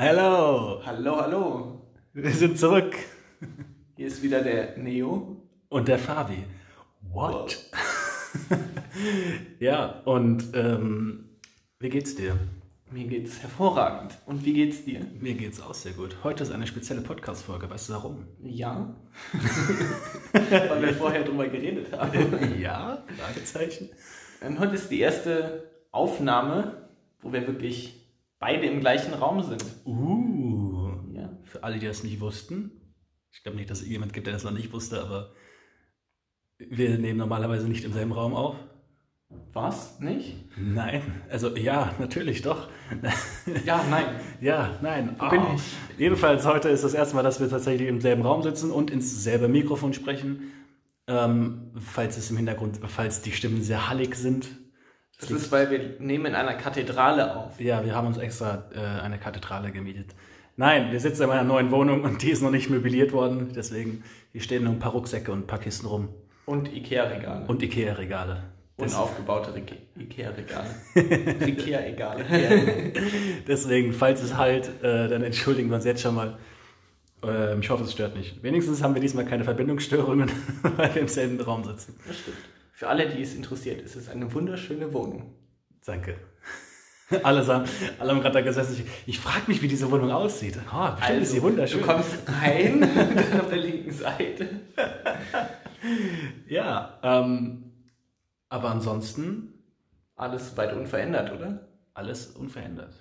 Hallo, Hallo, hallo. wir sind zurück. Hier ist wieder der Neo. Und der Fabi. What? ja, und ähm, wie geht's dir? Mir geht's hervorragend. Und wie geht's dir? Mir geht's auch sehr gut. Heute ist eine spezielle Podcast-Folge. Weißt du warum? Ja. Weil wir vorher drüber geredet haben. ja, Fragezeichen. Und heute ist die erste Aufnahme, wo wir wirklich beide im gleichen Raum sind. Uh, Ja. für alle, die das nicht wussten. Ich glaube nicht, dass es jemand gibt, der das noch nicht wusste, aber wir nehmen normalerweise nicht im selben Raum auf. Was? Nicht? Nein, also ja, natürlich doch. Ja, nein. Ja, nein. Wo bin Oh. ich? Jedenfalls heute ist das erste Mal, dass wir tatsächlich im selben Raum sitzen und ins selbe Mikrofon sprechen. Ähm, falls es im Hintergrund, falls die Stimmen sehr hallig sind. Das ist, weil wir nehmen in einer Kathedrale auf. Ja, wir haben uns extra äh, eine Kathedrale gemietet. Nein, wir sitzen in meiner neuen Wohnung und die ist noch nicht möbliert worden. Deswegen, hier stehen nur ein paar Rucksäcke und ein paar Kisten rum. Und Ikea-Regale. Und Ikea-Regale. Unaufgebaute Rike- Ikea-Regale. Ikea-Regale. Deswegen, falls es halt, äh, dann entschuldigen wir uns jetzt schon mal. Ähm, ich hoffe, es stört nicht. Wenigstens haben wir diesmal keine Verbindungsstörungen, weil wir im selben Raum sitzen. Das stimmt. Für alle, die es interessiert, ist es eine wunderschöne Wohnung. Danke. Alle, sagen, alle haben gerade da gesessen. Ich, ich frage mich, wie diese Wohnung aussieht. Oh, bestimmt ist sie wunderschön. Also, Du kommst rein, dann auf der linken Seite. ja, ähm, aber ansonsten Alles weit unverändert, oder? alles unverändert.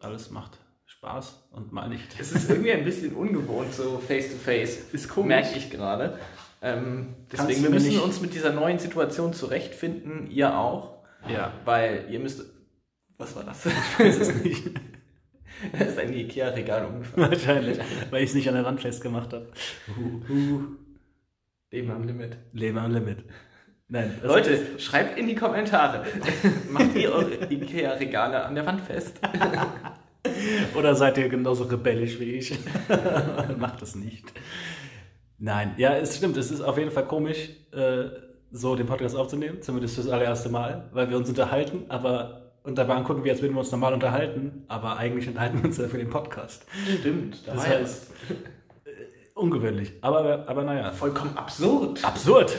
Alles macht Spaß und mal nicht. Es ist irgendwie ein bisschen ungewohnt, so face to face. Ist komisch. Merke ich gerade. Ähm, deswegen, wir müssen uns mit dieser neuen Situation zurechtfinden. Ihr auch. Ja, Weil ihr müsst. Was war das? weiß es nicht. Das ist ein Ikea-Regal umgefallen. Wahrscheinlich, weil ich es nicht an der Wand festgemacht habe. Uh, Leben am Limit. Leben am Limit. Nein, das Leute, schreibt in die Kommentare. Macht ihr eure Ikea-Regale an der Wand fest? Oder seid ihr genauso rebellisch wie ich? Macht es nicht. Nein, ja, es stimmt. Es ist auf jeden Fall komisch, äh, so den Podcast aufzunehmen, zumindest fürs allererste Mal, weil wir uns unterhalten, aber und dabei angucken wir, als würden wir uns normal unterhalten, aber eigentlich unterhalten wir uns ja für den Podcast. Stimmt. Da Das ja heißt, äh, ungewöhnlich. Aber, aber naja, vollkommen absurd. absurd.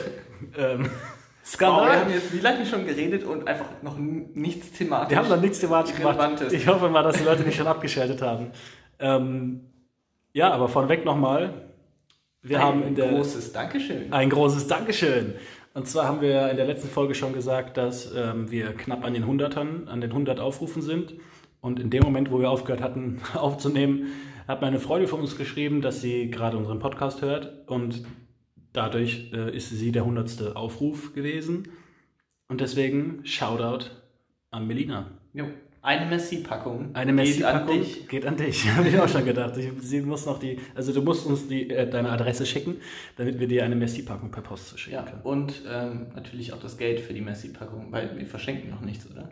ähm, Wow, wir Skandal. haben jetzt wie lange schon geredet und einfach noch nichts thematisch. Wir haben noch nichts thematisch gemacht. Ich hoffe mal, dass die Leute nicht schon abgeschaltet haben. Ähm, ja, aber vorneweg nochmal. Wir Ein haben in der großes Dankeschön. ein großes Dankeschön. Und zwar haben wir in der letzten Folge schon gesagt, dass ähm, wir knapp an den 100ern, an den 100 Aufrufen sind. Und in dem Moment, wo wir aufgehört hatten aufzunehmen, hat meine Freundin von uns geschrieben, dass sie gerade unseren Podcast hört. Und dadurch äh, ist sie der 100. Aufruf gewesen. Und deswegen Shoutout an Melina. Jo. Eine Messi-Packung. Eine geht an Messi-Packung dich. geht an dich. Habe ich auch schon gedacht. Ich, sie muss noch die, also du musst uns die, äh, deine Adresse schicken, damit wir dir eine Messi-Packung per Post schicken Ja, können. und ähm, natürlich auch das Geld für die Messi-Packung, weil wir verschenken noch nichts, oder?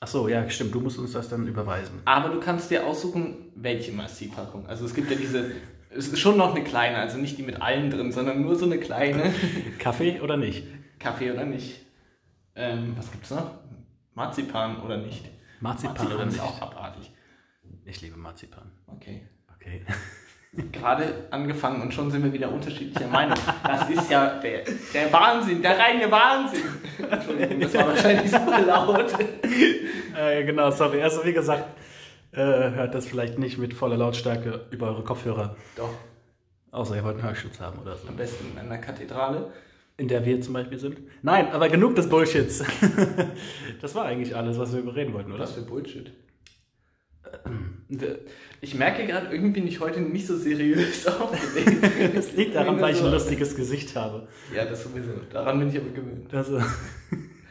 Ach so, ja, stimmt. Du musst uns das dann überweisen. Aber du kannst dir aussuchen, welche Messi-Packung. Also es gibt ja diese, es ist schon noch eine kleine, also nicht die mit allen drin, sondern nur so eine kleine. Kaffee oder nicht? Kaffee oder nicht. Ähm, was gibt's noch? Marzipan oder nicht? Marzipan, oder ist auch abartig. Ich liebe Marzipan. Okay. Okay. Gerade angefangen und schon sind wir wieder unterschiedlicher Meinung. Das ist ja der, der Wahnsinn, der reine Wahnsinn. Entschuldigung, das war wahrscheinlich super laut. äh, genau, sorry. Also wie gesagt, äh, hört das vielleicht nicht mit voller Lautstärke über eure Kopfhörer. Doch, Außer ihr wollt einen Hörschutz haben oder so. am besten in einer Kathedrale. In der wir zum Beispiel sind. Nein, aber genug des Bullshits. das war eigentlich alles, was wir überreden wollten, oder? Was für Bullshit. Ich merke gerade, irgendwie bin ich heute nicht so seriös aufgelegt. Das liegt daran, weil ich ein lustiges Gesicht habe. Ja, das sowieso. Daran bin ich aber gewöhnt. Also,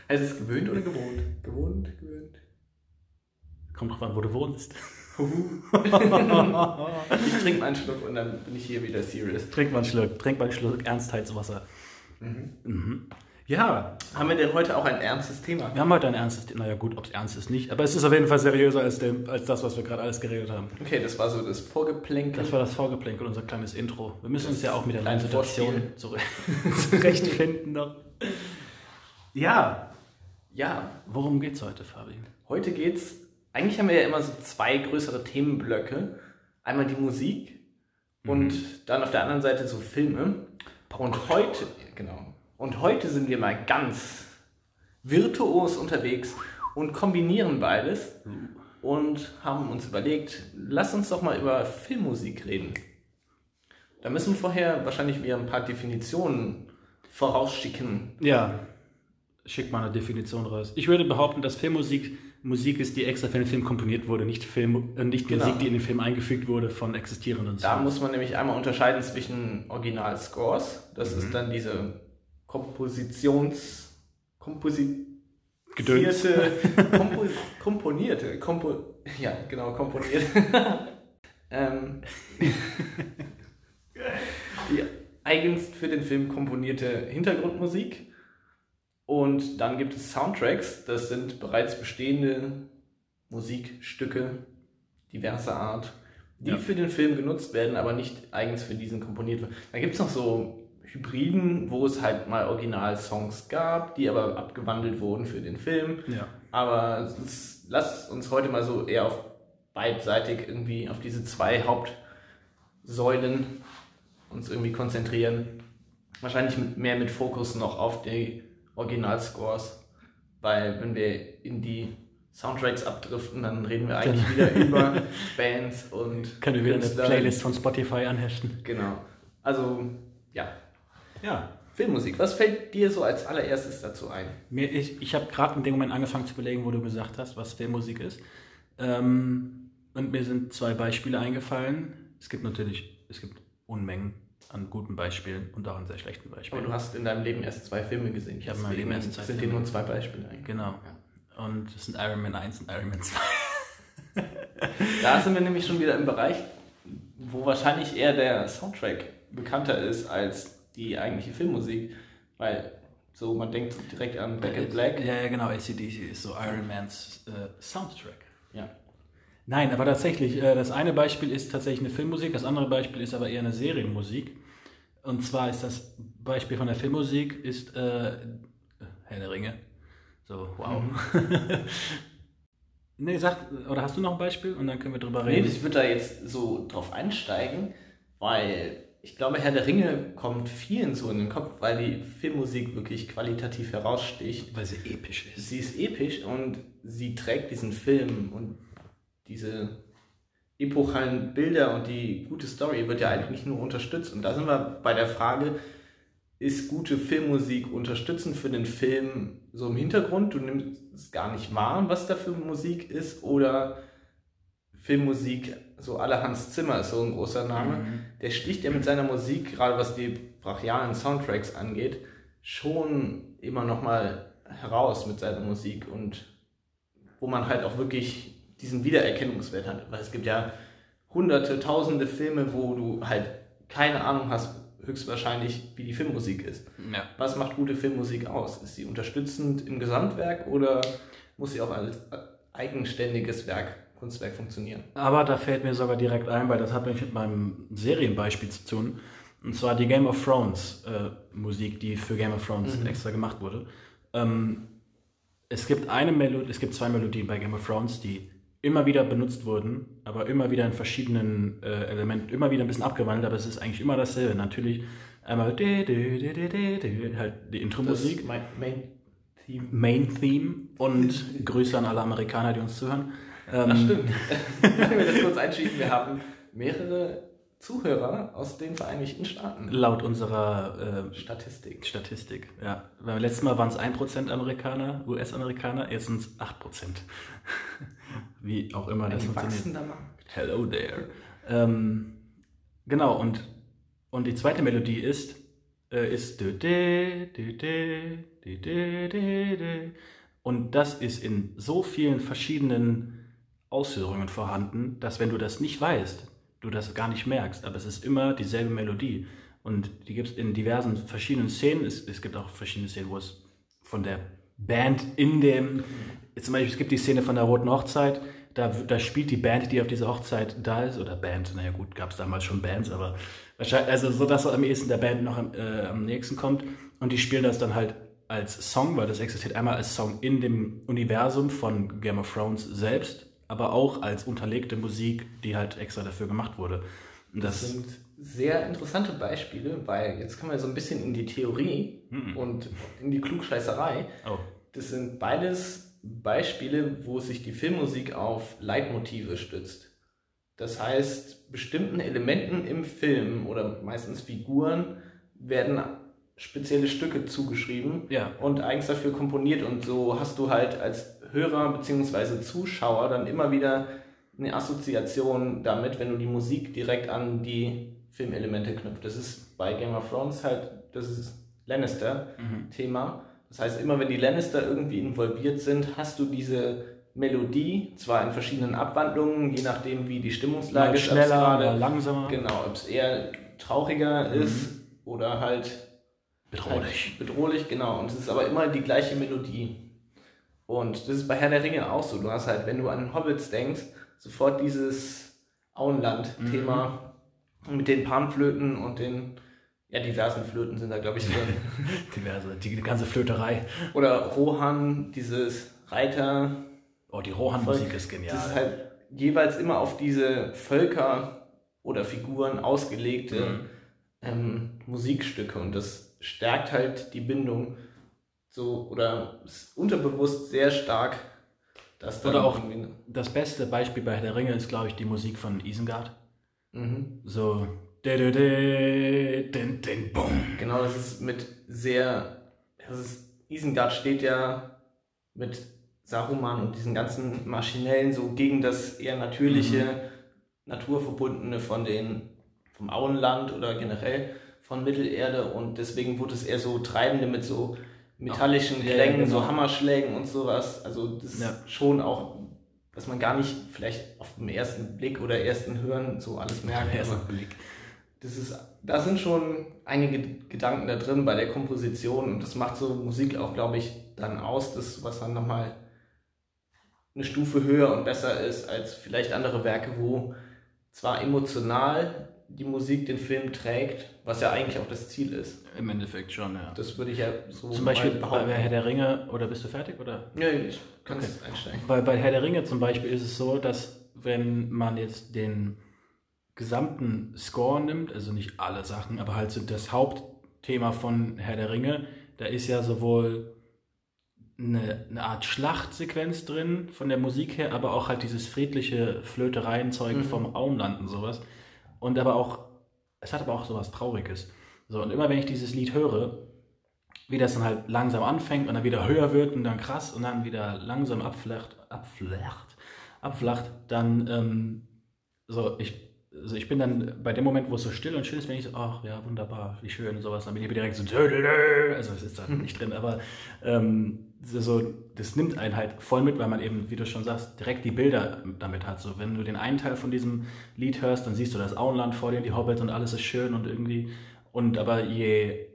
Heißt es gewöhnt oder gewohnt? Gewohnt, gewöhnt. kommt drauf an, wo du wohnst. Ich trinke mal einen Schluck und dann bin ich hier wieder serious. Trink mal einen Schluck, trink mal einen Schluck Ernstheitswasser. Mhm. Ja, Haben wir denn heute auch ein ernstes Thema? wir haben heute ein ernstes Thema. Naja, gut, ob es ernst ist, nicht. Aber es ist auf jeden Fall seriöser als, dem, als das, was wir gerade alles geredet haben. Okay, das war so das Vorgeplänkel. Das war das Vorgeplänkel, unser kleines Intro. Wir müssen uns ja auch mit der neuen Situation zure- zurechtfinden noch. Ja, ja, worum geht's heute, Fabi? heute geht's eigentlich haben wir ja immer so zwei größere Themenblöcke. Einmal die Musik und dann auf der anderen Seite so Filme. Und heute, genau. Und heute sind wir mal ganz virtuos unterwegs und kombinieren beides und haben uns überlegt, lass uns doch mal über Filmmusik reden. Da müssen wir vorher wahrscheinlich wieder ein paar Definitionen vorausschicken. Ja, schick mal eine Definition raus. Ich würde behaupten, dass Filmmusik Musik ist, die extra für den Film komponiert wurde, nicht, Film, äh, nicht Genau. Musik, die in den Film eingefügt wurde von existierenden Da muss man nämlich einmal unterscheiden zwischen Original-Scores, das Mhm. ist dann diese Kompositions... Komposi Gedöns. Kompo komponierte, kompo ja, genau, komponiert. ähm, die eigens für den Film komponierte Hintergrundmusik. Und dann gibt es Soundtracks, das sind bereits bestehende Musikstücke diverser Art, die Ja. für den Film genutzt werden, aber nicht eigens für diesen komponiert werden. Da gibt es noch so Hybriden, wo es halt mal Originalsongs gab, die aber abgewandelt wurden für den Film. Ja. Aber ist, lass uns heute mal so eher auf beidseitig irgendwie auf diese zwei Hauptsäulen uns irgendwie konzentrieren. Wahrscheinlich mehr mit Fokus noch auf die Originalscores, weil wenn wir in die Soundtracks abdriften, dann reden wir eigentlich wieder über Bands und Können wir wieder eine Künstler. Playlist von Spotify anhechten. Genau. Also, ja. Ja. Filmmusik. Was fällt dir so als allererstes dazu ein? Mir, ich ich habe gerade in dem Moment angefangen zu überlegen, wo du gesagt hast, was Filmmusik ist. Ähm, und mir sind zwei Beispiele eingefallen. Es gibt natürlich, es gibt Unmengen an guten Beispielen und auch an sehr schlechten Aber Beispielen. du hast in deinem Leben erst zwei Filme gesehen. Ich habe in meinem Leben erst zwei sind dir Filme nur zwei Beispiele eigentlich. Genau. Und es sind Iron Man 1 und Iron Man 2. Da sind wir nämlich schon wieder im Bereich, wo wahrscheinlich eher der Soundtrack bekannter ist als die eigentliche Filmmusik. Weil so, man denkt direkt an Back in Black. Ja, ja, genau. ACDC ist so Iron Mans äh, Soundtrack. Ja. Nein, aber tatsächlich, äh, das eine Beispiel ist tatsächlich eine Filmmusik, das andere Beispiel ist aber eher eine Serienmusik. Und zwar ist das Beispiel von der Filmmusik ist äh, Herr der Ringe. So, wow. nee, sag, oder hast du noch ein Beispiel und dann können wir drüber Nee, reden. ich würde da jetzt so drauf einsteigen, weil ich glaube, Herr der Ringe kommt vielen so in den Kopf, weil die Filmmusik wirklich qualitativ heraussticht. Weil sie episch ist. Sie ist episch und sie trägt diesen Film und diese epochalen Bilder und die gute Story wird ja eigentlich nur unterstützt. Und da sind wir bei der Frage, ist gute Filmmusik unterstützend für den Film so im Hintergrund? Du nimmst es gar nicht wahr, was da für Musik ist, oder Filmmusik, so aller Hans Zimmer ist so ein großer Name, der sticht ja mit seiner Musik, gerade was die brachialen Soundtracks angeht, schon immer nochmal heraus mit seiner Musik und wo man halt auch wirklich diesen Wiedererkennungswert hat. Weil es gibt ja hunderte, tausende Filme, wo du halt keine Ahnung hast, höchstwahrscheinlich, wie die Filmmusik ist. Ja. Was macht gute Filmmusik aus? Ist sie unterstützend im Gesamtwerk oder muss sie auch als eigenständiges Werk, Kunstwerk funktionieren? Aber da fällt mir sogar direkt ein, weil das hat nämlich mit meinem Serienbeispiel zu tun. Und zwar die Game of Thrones äh, Musik, die für Game of Thrones extra gemacht wurde. Ähm, es gibt eine Melodie, es gibt zwei Melodien bei Game of Thrones, die immer wieder benutzt wurden, aber immer wieder in verschiedenen äh, Elementen, immer wieder ein bisschen abgewandelt, aber es ist eigentlich immer dasselbe. Natürlich einmal de, de, de, halt die Intro-Musik. Mein Main Theme. Main Theme und Grüße an alle Amerikaner, die uns zuhören. Ähm, Ach stimmt. Wenn wir das kurz einschieben, wir haben mehrere Zuhörer aus den Vereinigten Staaten. Laut unserer äh, Statistik. Statistik, ja. Beim letzten Mal waren es 1% Amerikaner, US-Amerikaner, jetzt sind es 8%. Wie auch immer das Ein funktioniert. wachsender Markt. Hello there. Ähm, genau, und, und die zweite Melodie ist, äh, ist und das ist in so vielen verschiedenen Ausführungen vorhanden, dass wenn du das nicht weißt, du das gar nicht merkst, aber es ist immer dieselbe Melodie. Und die gibt es in diversen verschiedenen Szenen. Es, es gibt auch verschiedene Szenen, wo es von der Band in dem, zum Beispiel es gibt die Szene von der Roten Hochzeit, da, da spielt die Band, die auf dieser Hochzeit da ist, oder Band, naja gut, gab es damals schon Bands, aber wahrscheinlich, also so, dass am ehesten der Band noch am, äh, am nächsten kommt. Und die spielen das dann halt als Song, weil das existiert einmal als Song in dem Universum von Game of Thrones selbst, aber auch als unterlegte Musik, die halt extra dafür gemacht wurde. Das, das sind sehr interessante Beispiele, weil jetzt kommen wir so ein bisschen in die Theorie mhm. und in die Klugscheißerei. Oh. Das sind beides Beispiele, wo sich die Filmmusik auf Leitmotive stützt. Das heißt, bestimmten Elementen im Film oder meistens Figuren werden spezielle Stücke zugeschrieben ja. und eigens dafür komponiert und so hast du halt als Hörer bzw. Zuschauer dann immer wieder eine Assoziation damit, wenn du die Musik direkt an die Filmelemente knüpft. Das ist bei Game of Thrones halt, das ist Lannister-Thema. Mhm. Das heißt, immer wenn die Lannister irgendwie involviert sind, hast du diese Melodie, zwar in verschiedenen Abwandlungen, je nachdem wie die Stimmungslage Mal ist. Schneller oder langsamer. Genau, ob es eher trauriger mhm. ist oder halt bedrohlich. Halt bedrohlich, genau. Und es ist aber immer die gleiche Melodie. Und das ist bei Herr der Ringe auch so. Du hast halt, wenn du an Hobbits denkst, sofort dieses Auenland-Thema mhm. mit den Panflöten und den ja, diversen Flöten sind da, glaube ich, drin. Diverse, die, die ganze Flöterei. Oder Rohan, dieses Reiter. Oh, die Rohan-Musik ist genial. Das ist halt jeweils immer auf diese Völker oder Figuren ausgelegte mhm. ähm, Musikstücke und das stärkt halt die Bindung so oder ist unterbewusst sehr stark das Oder auch das beste Beispiel bei Herr der Ringe ist, glaube ich, die Musik von Isengard. Mhm. So. Genau, das ist mit sehr. Das ist, Isengard steht ja mit Saruman und diesen ganzen maschinellen, so gegen das eher natürliche, mhm. naturverbundene von den, vom Auenland oder generell von Mittelerde und deswegen wurde es eher so treibende mit so metallischen Ach, Klängen, ja, genau. so Hammerschlägen und sowas. Also das ja. ist schon auch, dass man gar nicht vielleicht auf den ersten Blick oder ersten Hören so alles merkt. Ersten Blick. Das ist, da sind schon einige Gedanken da drin bei der Komposition und das macht so Musik auch, glaube ich, dann aus, das, was dann nochmal eine Stufe höher und besser ist als vielleicht andere Werke, wo zwar emotional die Musik den Film trägt, was ja eigentlich auch das Ziel ist. Im Endeffekt schon, ja. Das würde ich ja so Zum Beispiel bei Herr der Ringe, oder bist du fertig? Oder? Ja, ich kann okay. einsteigen. Bei, bei Herr der Ringe zum Beispiel ist es so, dass wenn man jetzt den gesamten Score nimmt, also nicht alle Sachen, aber halt so das Hauptthema von Herr der Ringe, da ist ja sowohl eine, eine Art Schlachtsequenz drin von der Musik her, aber auch halt dieses friedliche Flötereienzeug mhm. vom Auenland und sowas. Und aber auch, es hat aber auch sowas Trauriges. So, und immer wenn ich dieses Lied höre, wie das dann halt langsam anfängt und dann wieder höher wird und dann krass und dann wieder langsam abflacht, abflacht, abflacht, dann ähm, so, ich, also ich bin dann bei dem Moment, wo es so still und schön ist, bin ich so, ach ja, wunderbar, wie schön und sowas, dann bin ich direkt so, also es ist da nicht drin, aber ähm, so, das nimmt einen halt voll mit, weil man eben, wie du schon sagst, direkt die Bilder damit hat. So, wenn du den einen Teil von diesem Lied hörst, dann siehst du das Auenland vor dir, die Hobbits und alles ist schön und irgendwie. Und aber je,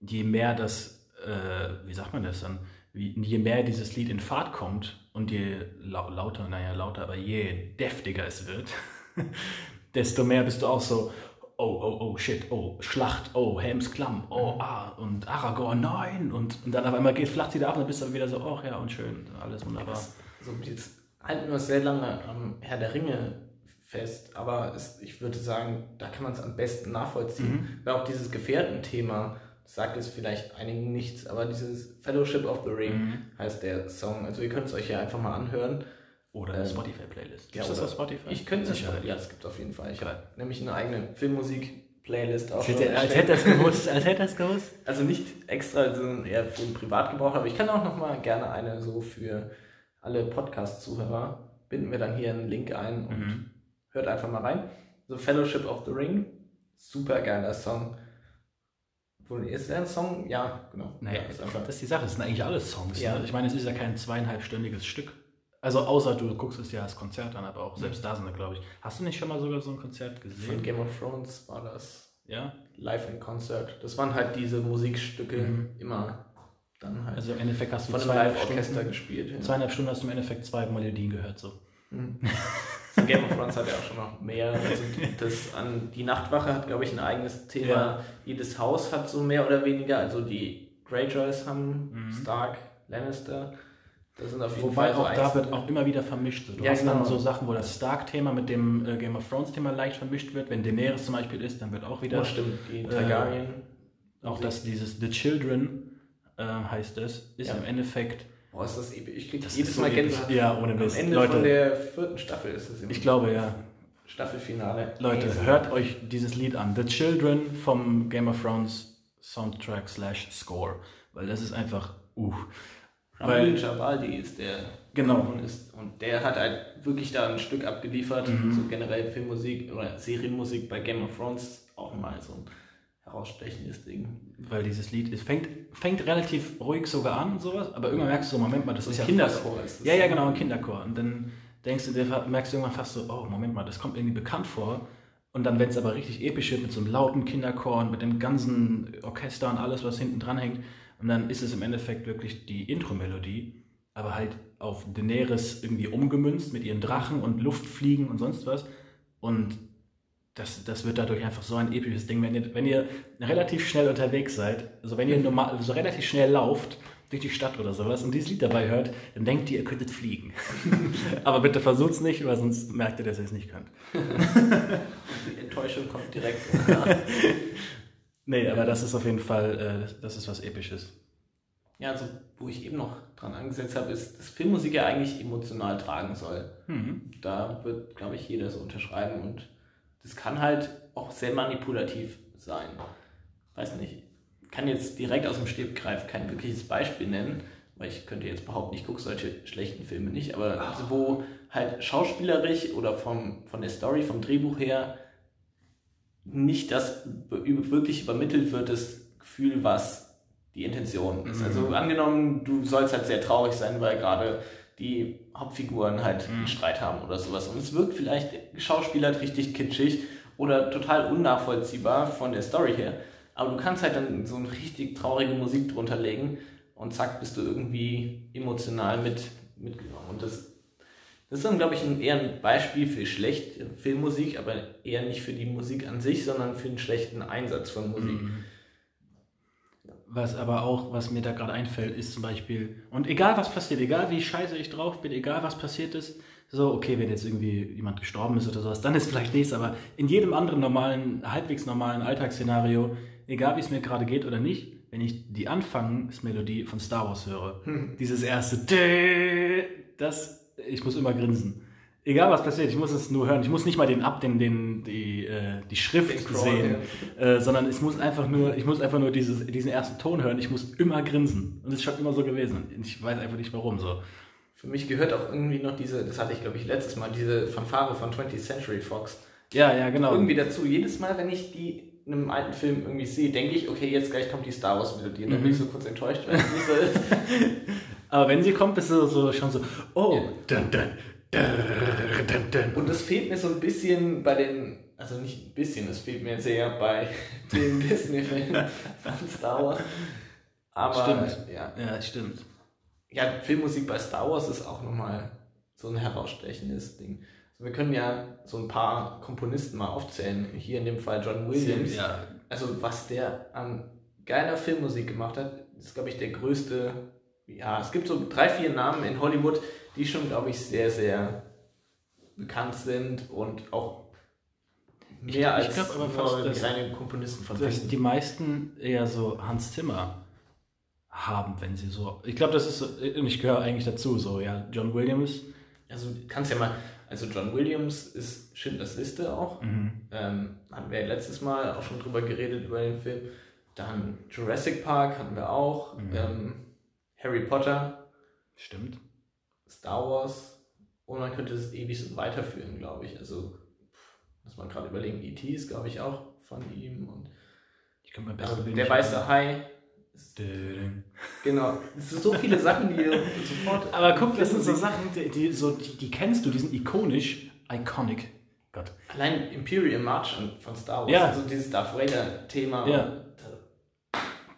je mehr das, äh, wie sagt man das dann, wie, je mehr dieses Lied in Fahrt kommt und je lau lauter, naja, lauter, aber je deftiger es wird, desto mehr bist du auch so, oh, oh, oh, shit, oh, Schlacht, oh, Helms Klamm, oh, mhm. ah, und Aragorn, nein. Und, und dann auf einmal geht, flacht sie da ab und dann bist du wieder so, oh ja, und schön, alles wunderbar. Das, so, jetzt halten wir sehr lange am Herr der Ringe fest, aber es, ich würde sagen, da kann man es am besten nachvollziehen. Mhm. Weil auch dieses Gefährtenthema, sagt es vielleicht einigen nichts, aber dieses Fellowship of the Ring mhm. heißt der Song. Also ihr könnt es euch ja einfach mal anhören. Oder eine ähm, Spotify-Playlist. Gibt ja, das auf Spotify? Ich könnte es Ja, es gibt auf jeden Fall. Ich habe nämlich eine eigene Filmmusik-Playlist auch. Hätte, als hätte es gewusst, als hätte es gewusst. Also nicht extra, sondern eher für den Privatgebrauch, aber ich kann auch noch mal gerne eine so für alle Podcast-Zuhörer. Binden wir dann hier einen Link ein und mhm. hört einfach mal rein. So Fellowship of the Ring, super geiler Song. Ist der ein Song? Ja, genau. Naja, ja, ist einfach. das ist die Sache, es sind eigentlich alle Songs. Ja. Ne? Ich meine, es ist ja kein zweieinhalbstündiges Stück. Also außer du guckst es ja als Konzert an, aber auch selbst da sind wir, glaube ich. Hast du nicht schon mal sogar so ein Konzert gesehen? Von Game of Thrones war das. Ja? Live in Concert. Das waren halt diese Musikstücke mhm. immer dann halt. Also im Endeffekt hast du von einem Live-Orchester gespielt. Ja. Zweieinhalb Stunden hast du im Endeffekt zwei Melodien gehört so. Mhm. So Game of Thrones hat ja auch schon noch mehr. Also das an, die Nachtwache hat, glaube ich, ein eigenes Thema. Ja. Jedes Haus hat so mehr oder weniger. Also die Greyjoys haben mhm. Stark, Lannister Wobei Fall so auch da wird auch immer wieder vermischt. So, Du Ja, hast dann genau. so Sachen, wo das Stark-Thema mit dem äh, Game of Thrones-Thema leicht vermischt wird. Wenn Daenerys zum Beispiel ist, dann wird auch wieder Oh, stimmt, die Targaryen. auch das dieses The Children äh, heißt es, ist Ja. im Endeffekt Boah, ist das episch. Ich krieg Das jedes so Mal episch. Gänsehaut. Ja, ohne Am Mist. Ende Leute. von der vierten Staffel ist es im ich glaube ja. Staffelfinale. Leute, Ey, hört euch dieses Lied an. The Children vom Game of Thrones Soundtrack slash Score. Weil das ist einfach, uh. Ramil Weil, Jabaldi ist der Genau. Ist. Und der hat halt wirklich da ein Stück abgeliefert. Mhm. So generell Filmmusik oder Serienmusik bei Game of Thrones auch mal so ein herausstechendes Ding. weil dieses Lied es fängt, fängt relativ ruhig sogar an und sowas, aber irgendwann merkst du so, Moment mal, das ist ja Kinderchor fast, ist das. Ja, ja, genau, ein Kinderchor. Und dann denkst du dir, merkst du irgendwann fast so, oh, Moment mal, das kommt irgendwie bekannt vor. Und dann, wenn es aber richtig episch wird mit so einem lauten Kinderchor und mit dem ganzen Orchester und alles, was hinten dran hängt, und dann ist es im Endeffekt wirklich die Intro-Melodie, aber halt auf Daenerys irgendwie umgemünzt mit ihren Drachen und Luftfliegen und sonst was. Und das, das wird dadurch einfach so ein episches Ding, wenn ihr, wenn ihr relativ schnell unterwegs seid, also wenn ihr normal, so relativ schnell lauft durch die Stadt oder sowas und dieses Lied dabei hört, dann denkt ihr, ihr könntet fliegen. Aber bitte versucht's nicht, weil sonst merkt ihr, dass ihr es nicht könnt. Die Enttäuschung kommt direkt. Nee, aber das ist auf jeden Fall, äh, das- ist was Episches. ja, also wo ich eben noch dran angesetzt habe, ist, dass Filmmusik ja eigentlich emotional tragen soll. Mhm. Da wird, glaube ich, jeder so unterschreiben und das kann halt auch sehr manipulativ sein. Weiß nicht, ich kann jetzt direkt aus dem Stegreif kein wirkliches Beispiel nennen, weil ich könnte jetzt behaupten, ich gucke solche schlechten Filme nicht, aber also wo halt schauspielerisch oder vom, von der Story, vom Drehbuch her nicht das wirklich übermittelt wird, das Gefühl, was die Intention ist. Mhm. Also angenommen, du sollst halt sehr traurig sein, weil gerade die Hauptfiguren halt Mhm. einen Streit haben oder sowas. Und es wirkt vielleicht geschauspielert richtig kitschig oder total unnachvollziehbar von der Story her. Aber du kannst halt dann so eine richtig traurige Musik drunter legen und zack, bist du irgendwie emotional mit, mitgenommen. Und das, das ist dann, glaube ich, ein, eher ein Beispiel für schlechte Filmmusik, aber eher nicht für die Musik an sich, sondern für einen schlechten Einsatz von Musik. Mhm. Was aber auch, was mir da gerade einfällt, ist zum Beispiel, und egal was passiert, egal wie scheiße ich drauf bin, egal was passiert ist, so, okay, wenn jetzt irgendwie jemand gestorben ist oder sowas, dann ist vielleicht nichts, aber in jedem anderen normalen, halbwegs normalen Alltagsszenario, egal wie es mir gerade geht oder nicht, wenn ich die Anfangsmelodie von Star Wars höre, dieses erste, das, ich muss immer grinsen. Egal was passiert, ich muss es nur hören. Ich muss nicht mal den Ab, den, den, die, äh, die Schrift Crawl, sehen, äh, sondern ich muss einfach nur, ich muss einfach nur dieses, diesen ersten Ton hören. Ich muss immer grinsen. Und es ist schon immer so gewesen. Und ich weiß einfach nicht warum so. Für mich gehört auch irgendwie noch diese, das hatte ich glaube ich letztes Mal, diese Fanfare von 20th Century Fox. Ja, ja, genau. Irgendwie dazu. Jedes Mal, wenn ich die in einem alten Film irgendwie sehe, denke ich, okay, jetzt gleich kommt die Star Wars Melodie. Und dann Mhm. bin ich so kurz enttäuscht, weil es nicht so ist. Aber wenn sie kommt, bist du so, schon so, oh, dun, dun, dun. Und das fehlt mir so ein bisschen bei den, also nicht ein bisschen, es fehlt mir sehr bei den Disney-Filmen von Star Wars. Aber Stimmt. ja. Ja, stimmt. ja, Filmmusik bei Star Wars ist auch nochmal so ein herausstechendes Ding. Also wir können ja so ein paar Komponisten mal aufzählen. Hier in dem Fall John Williams. Ja, Also was der an geiler Filmmusik gemacht hat, ist, glaube ich, der größte. Ja, es gibt so drei, vier Namen in Hollywood, die schon, glaube ich, sehr, sehr bekannt sind und auch mehr ich als glaub aber fast, die dass- reinen Komponisten von dass die meisten eher so Hans Zimmer haben, wenn sie so. Ich glaube, das ist so, und ich gehöre eigentlich dazu, so, ja, John Williams. Also du kannst ja mal, also John Williams ist Schindlers Liste auch. Mhm. Ähm, hatten wir ja letztes Mal auch schon drüber geredet, über den Film. Dann Jurassic Park hatten wir auch. Mhm. Ähm, Harry Potter, Stimmt. Star Wars. Und man könnte es ewig so weiterführen, glaube ich. Also, muss man gerade überlegen, E.T. ist, glaube ich, auch von ihm. Und Ich kann mir also, besser der weiße Hai. Genau. Es sind so viele Sachen, die sofort. Aber guck, das sind so Sachen, die, die, so, die, die kennst du, die sind ikonisch, iconic. Gott. Allein Imperial March von Star Wars. Ja. Also dieses Darth Vader-Thema. Ja.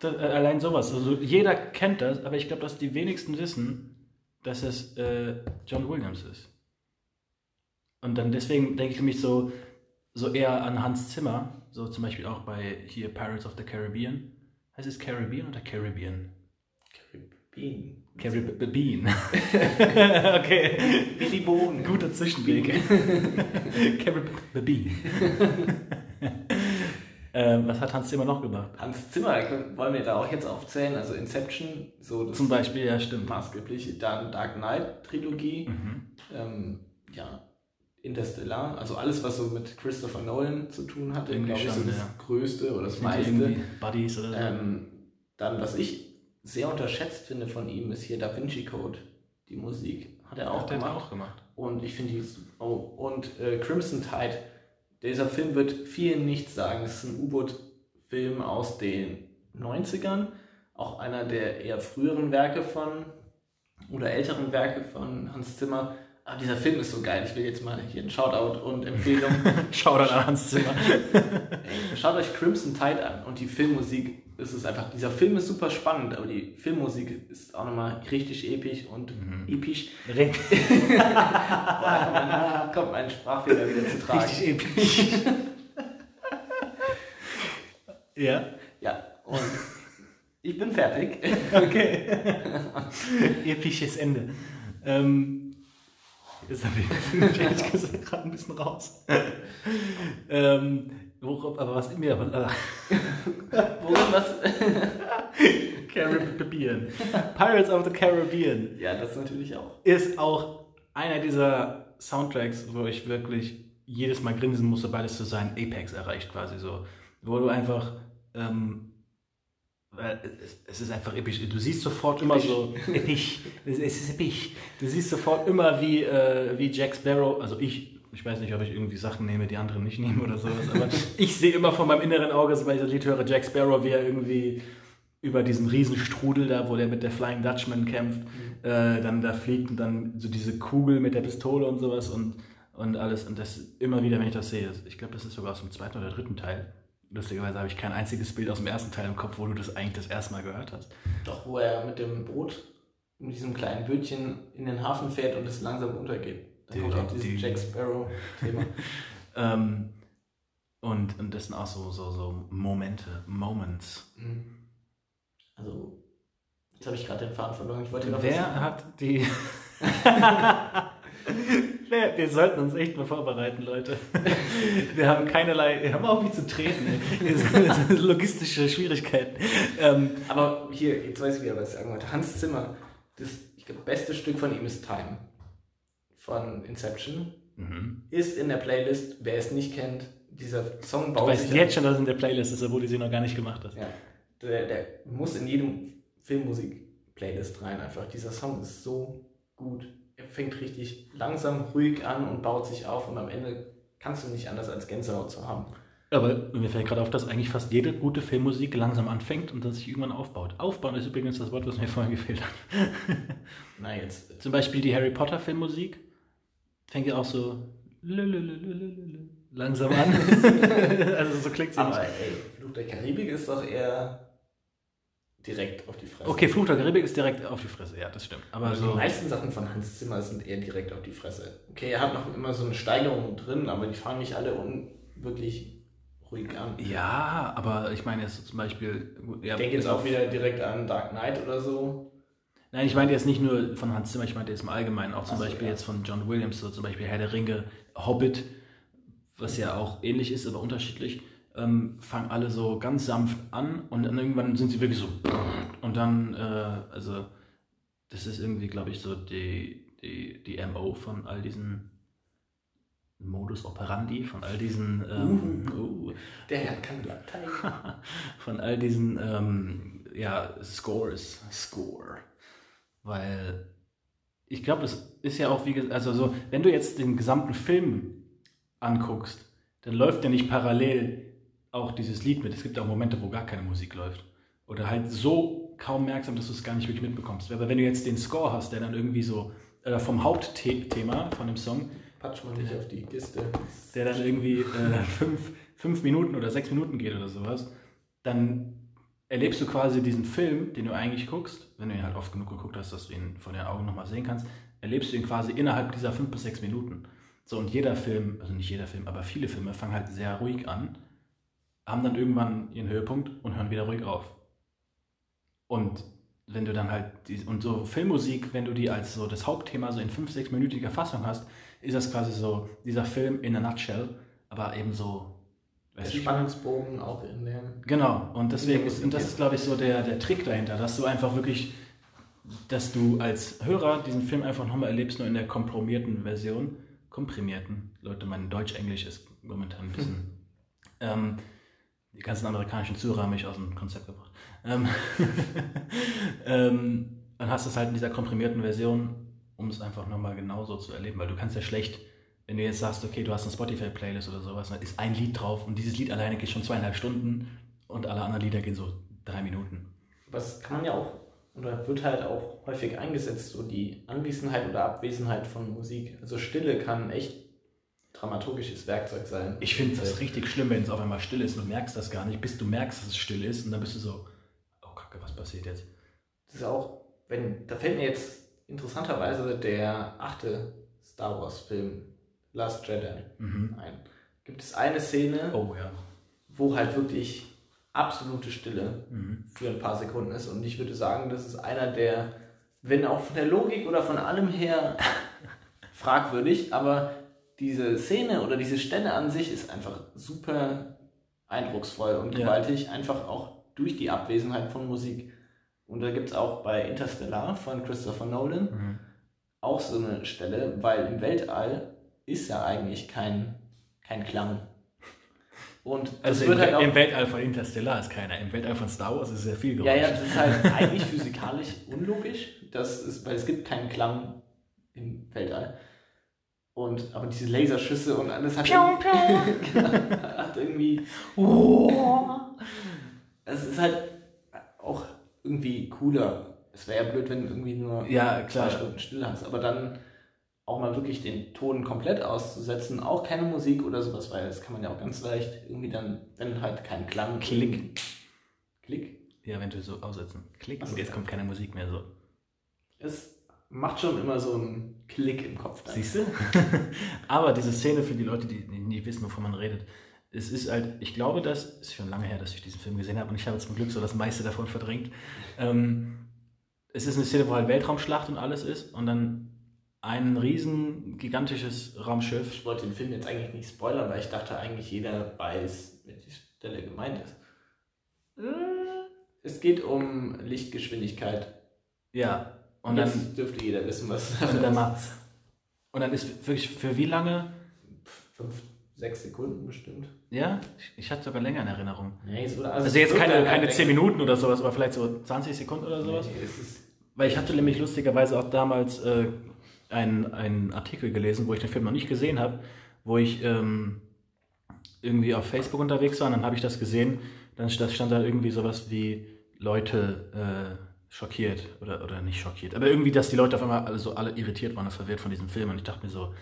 Das, äh, allein sowas. Also jeder kennt das, aber ich glaube, dass die wenigsten wissen, dass es äh, John Williams ist. Und dann deswegen denke ich mich so, so eher an Hans Zimmer, so zum Beispiel auch bei hier Pirates of the Caribbean. Heißt es Caribbean oder Caribbean? Bean. Carrie B- Bean. okay. Billy Bohnen. Guter Zwischenweg. Carrie B- Bean. ähm, was hat Hans Zimmer noch gemacht? Hans Zimmer wollen wir da auch jetzt aufzählen. Also Inception, so das Zum Beispiel, ja, stimmt. maßgeblich. Dann Dark Knight Trilogie. Mhm. Ähm, ja, Interstellar. Also alles, was so mit Christopher Nolan zu tun hatte, glaube ich, so das ja. Größte oder das meiste. Buddies oder so? Ähm, dann, was ich sehr unterschätzt finde von ihm, ist hier Da Vinci Code. Die Musik hat er auch Hat gemacht. auch gemacht. Und ich finde die. Oh, und äh, Crimson Tide. Dieser Film wird vielen nichts sagen. Es ist ein U-Boot-Film aus den 90ern. Auch einer der eher früheren Werke von. oder älteren Werke von Hans Zimmer. Aber dieser Film ist so geil. Ich will jetzt mal hier einen Shoutout und Empfehlung. Shoutout an Hans Zimmer. Schaut euch Crimson Tide an und die Filmmusik ist es einfach. Dieser Film ist super spannend, aber die Filmmusik ist auch nochmal richtig episch und episch. Re- Da kommt mein Sprachfehler wieder zu tragen. Richtig episch. ja, Ja, und ich bin fertig. okay. Episches Ende. Ähm, jetzt habe ich ehrlich gesagt gerade ein bisschen raus. ähm, worauf, aber was mir. Worum was? Caribbean. Pirates of the Caribbean Ja, das natürlich auch. ist auch einer dieser Soundtracks, wo ich wirklich jedes Mal grinsen muss, sobald es so seinen Apex erreicht, quasi so. Wo du einfach, ähm, weil es, es ist einfach episch. Du siehst sofort immer Episch. so, episch, es es ist episch. Du siehst sofort immer, wie, äh, wie Jack Sparrow, also ich, ich weiß nicht, ob ich irgendwie Sachen nehme, die andere nicht nehmen oder sowas, aber ich sehe immer von meinem inneren Auge, sobald ich das Lied höre, Jack Sparrow, wie er irgendwie über diesen Riesenstrudel da, wo der mit der Flying Dutchman kämpft, äh, dann da fliegt und dann so diese Kugel mit der Pistole und sowas und, und alles. Und das immer wieder, wenn ich das sehe, ich glaube, das ist sogar aus dem zweiten oder dritten Teil. Lustigerweise habe ich kein einziges Bild aus dem ersten Teil im Kopf, wo du das eigentlich das erste Mal gehört hast. Doch, wo er mit dem Boot, mit diesem kleinen Bötchen in den Hafen fährt und es langsam untergeht. Da kommt auch die- dieses die- Jack Sparrow-Thema. Ähm, und, und das sind auch so, so, so Momente, Moments. Mhm. Also, jetzt habe ich gerade den Faden verloren. Ich wollte noch Wer sagen. hat die. Wir sollten uns echt mal vorbereiten, Leute. Wir haben keinerlei. Wir haben auch nicht zu treten. Logistische Schwierigkeiten. Ähm, Aber hier, jetzt weiß ich wieder, was ich sagen wollte. Hans Zimmer, das ich glaub, beste Stück von ihm ist Time. Von Inception. mhm. Ist in der Playlist, wer es nicht kennt, dieser Song Du baut weißt sich jetzt schon, dass es in der Playlist ist, obwohl du sie noch gar nicht gemacht hast. Ja, der, der muss in jedem Filmmusik-Playlist rein einfach. Dieser Song ist so gut. Er fängt richtig langsam, ruhig an und baut sich auf und am Ende kannst du nicht anders als Gänsehaut zu haben. Aber mir fällt gerade auf, dass eigentlich fast jede gute Filmmusik langsam anfängt und dass sich irgendwann aufbaut. Aufbauen ist übrigens das Wort, was mir vorhin gefehlt hat. Na jetzt, Zum Beispiel die Harry Potter Filmmusik fängt ja auch so langsam an. also so klingt sie aber nicht. ey, Fluch der Karibik ist doch eher direkt auf die Fresse. Okay, Fluch der Karibik ist direkt auf die Fresse, ja, das stimmt. Aber Also so. Die meisten Sachen von Hans Zimmer sind eher direkt auf die Fresse. Okay, er hat noch immer so eine Steigerung drin, aber die fangen nicht alle un wirklich ruhig an. Ja, aber ich meine jetzt zum Beispiel. Ja, Ich denke jetzt auch wieder direkt an Dark Knight oder so. Nein, ich meinte jetzt nicht nur von Hans Zimmer, ich meinte jetzt im Allgemeinen auch zum so, Beispiel ja. jetzt von John Williams, so zum Beispiel Herr der Ringe, Hobbit, was ja auch ähnlich ist, aber unterschiedlich, ähm, fangen alle so ganz sanft an und dann irgendwann sind sie wirklich so und dann, äh, also das ist irgendwie, glaube ich, so die, die, die MO von all diesen Modus operandi, von all diesen ähm, uh, Der Herr kann Latein. von all diesen ähm, ja, Scores, Score. Weil ich glaube, das ist ja auch wie gesagt, also so, wenn du jetzt den gesamten Film anguckst, dann läuft ja nicht parallel auch dieses Lied mit. Es gibt auch Momente, wo gar keine Musik läuft. Oder halt so kaum merksam, dass du es gar nicht wirklich mitbekommst. Aber wenn du jetzt den Score hast, der dann irgendwie so, äh, vom Hauptthema von dem Song, Patsch mal nicht auf die Kiste. der dann irgendwie äh, fünf, fünf Minuten oder sechs Minuten geht oder sowas, dann erlebst du quasi diesen Film, den du eigentlich guckst, wenn du ihn halt oft genug geguckt hast, dass du ihn vor deinen Augen nochmal sehen kannst, erlebst du ihn quasi innerhalb dieser fünf bis sechs Minuten. So, und jeder Film, also nicht jeder Film, aber viele Filme fangen halt sehr ruhig an, haben dann irgendwann ihren Höhepunkt und hören wieder ruhig auf. Und wenn du dann halt, die, und so Filmmusik, wenn du die als so das Hauptthema so in 5, 6-minütiger Fassung hast, ist das quasi so dieser Film in a nutshell, aber eben so. Der Spannungsbogen auch in der. Genau, und deswegen ist, und das ist, glaube ich, so der, der Trick dahinter, dass du einfach wirklich, dass du als Hörer diesen Film einfach nochmal erlebst, nur in der komprimierten Version. Komprimierten. Leute, mein Deutsch-Englisch ist momentan ein bisschen. Hm. Ähm, die ganzen amerikanischen Zuhörer haben mich aus dem Konzept gebracht. Ähm, ähm, dann hast du es halt in dieser komprimierten Version, um es einfach nochmal genauso zu erleben, weil du kannst ja schlecht, wenn du jetzt sagst, okay, du hast eine Spotify-Playlist oder sowas, dann ist ein Lied drauf und dieses Lied alleine geht schon zweieinhalb Stunden und alle anderen Lieder gehen so drei Minuten. Was kann man ja auch, oder wird halt auch häufig eingesetzt, so die Anwesenheit oder Abwesenheit von Musik. Also Stille kann echt dramaturgisches Werkzeug sein. Ich finde es richtig schlimm, wenn es auf einmal still ist und du merkst das gar nicht, bis du merkst, dass es still ist und dann bist du so, oh Kacke, was passiert jetzt? Das ist auch, wenn, da fällt mir jetzt interessanterweise der achte Star Wars Film Last Jedi mhm. ein. Gibt es eine Szene, oh, ja. wo halt wirklich absolute Stille mhm. für ein paar Sekunden ist und ich würde sagen, das ist einer der, wenn auch von der Logik oder von allem her fragwürdig, aber diese Szene oder diese Stelle an sich ist einfach super eindrucksvoll und gewaltig, ja. einfach auch durch die Abwesenheit von Musik. Und da gibt es auch bei Interstellar von Christopher Nolan mhm. auch so eine Stelle, weil im Weltall ist ja eigentlich kein, kein Klang. Und das also wird im, halt auch, im Weltall von Interstellar ist keiner. Im Weltall von Star Wars ist sehr viel Geräusch. Ja, ja, das ist halt eigentlich physikalisch unlogisch, das ist, weil es gibt keinen Klang im Weltall. Und aber diese Laserschüsse und alles hat, pium, pium. hat irgendwie. Oh. Es ist halt auch irgendwie cooler. Es wäre ja blöd, wenn du irgendwie nur ja, klar. zwei Stunden still hast. Aber dann auch mal wirklich den Ton komplett auszusetzen, auch keine Musik oder sowas, weil das kann man ja auch ganz leicht irgendwie dann, wenn halt kein Klang. Klick. Klick? Ja, wenn du so aussetzen. Klick. und jetzt kommt keine Musik mehr so. Es macht schon immer so einen Klick im Kopf. Dann. Siehst du? Aber diese Szene für die Leute, die nicht wissen, wovon man redet, es ist halt, ich glaube, das ist schon lange her, dass ich diesen Film gesehen habe und ich habe zum Glück so das meiste davon verdrängt. Ähm, es ist eine Szene, wo halt Weltraumschlacht und alles ist und dann ein riesen gigantisches Raumschiff. Ich wollte den Film jetzt eigentlich nicht spoilern, weil ich dachte eigentlich jeder weiß, welche Stelle gemeint ist. Es geht um Lichtgeschwindigkeit. Ja, und Jetzt dann dürfte jeder wissen, was Und dann macht's. Und dann ist wirklich für wie lange? Fünf, sechs Sekunden bestimmt. Ja, ich, hatte sogar länger in Erinnerung. Nee, also, also jetzt keine, keine zehn Minuten oder sowas, aber vielleicht so 20 Sekunden oder sowas. Nee, Weil ich hatte nämlich lustigerweise auch damals äh, einen, einen Artikel gelesen, wo ich den Film noch nicht gesehen habe, wo ich ähm, irgendwie auf Facebook unterwegs war und dann habe ich das gesehen. Dann stand da irgendwie sowas wie Leute. Äh, schockiert oder, oder nicht schockiert, aber irgendwie, dass die Leute auf einmal alle so alle irritiert waren und verwirrt von diesem Film und ich dachte mir so,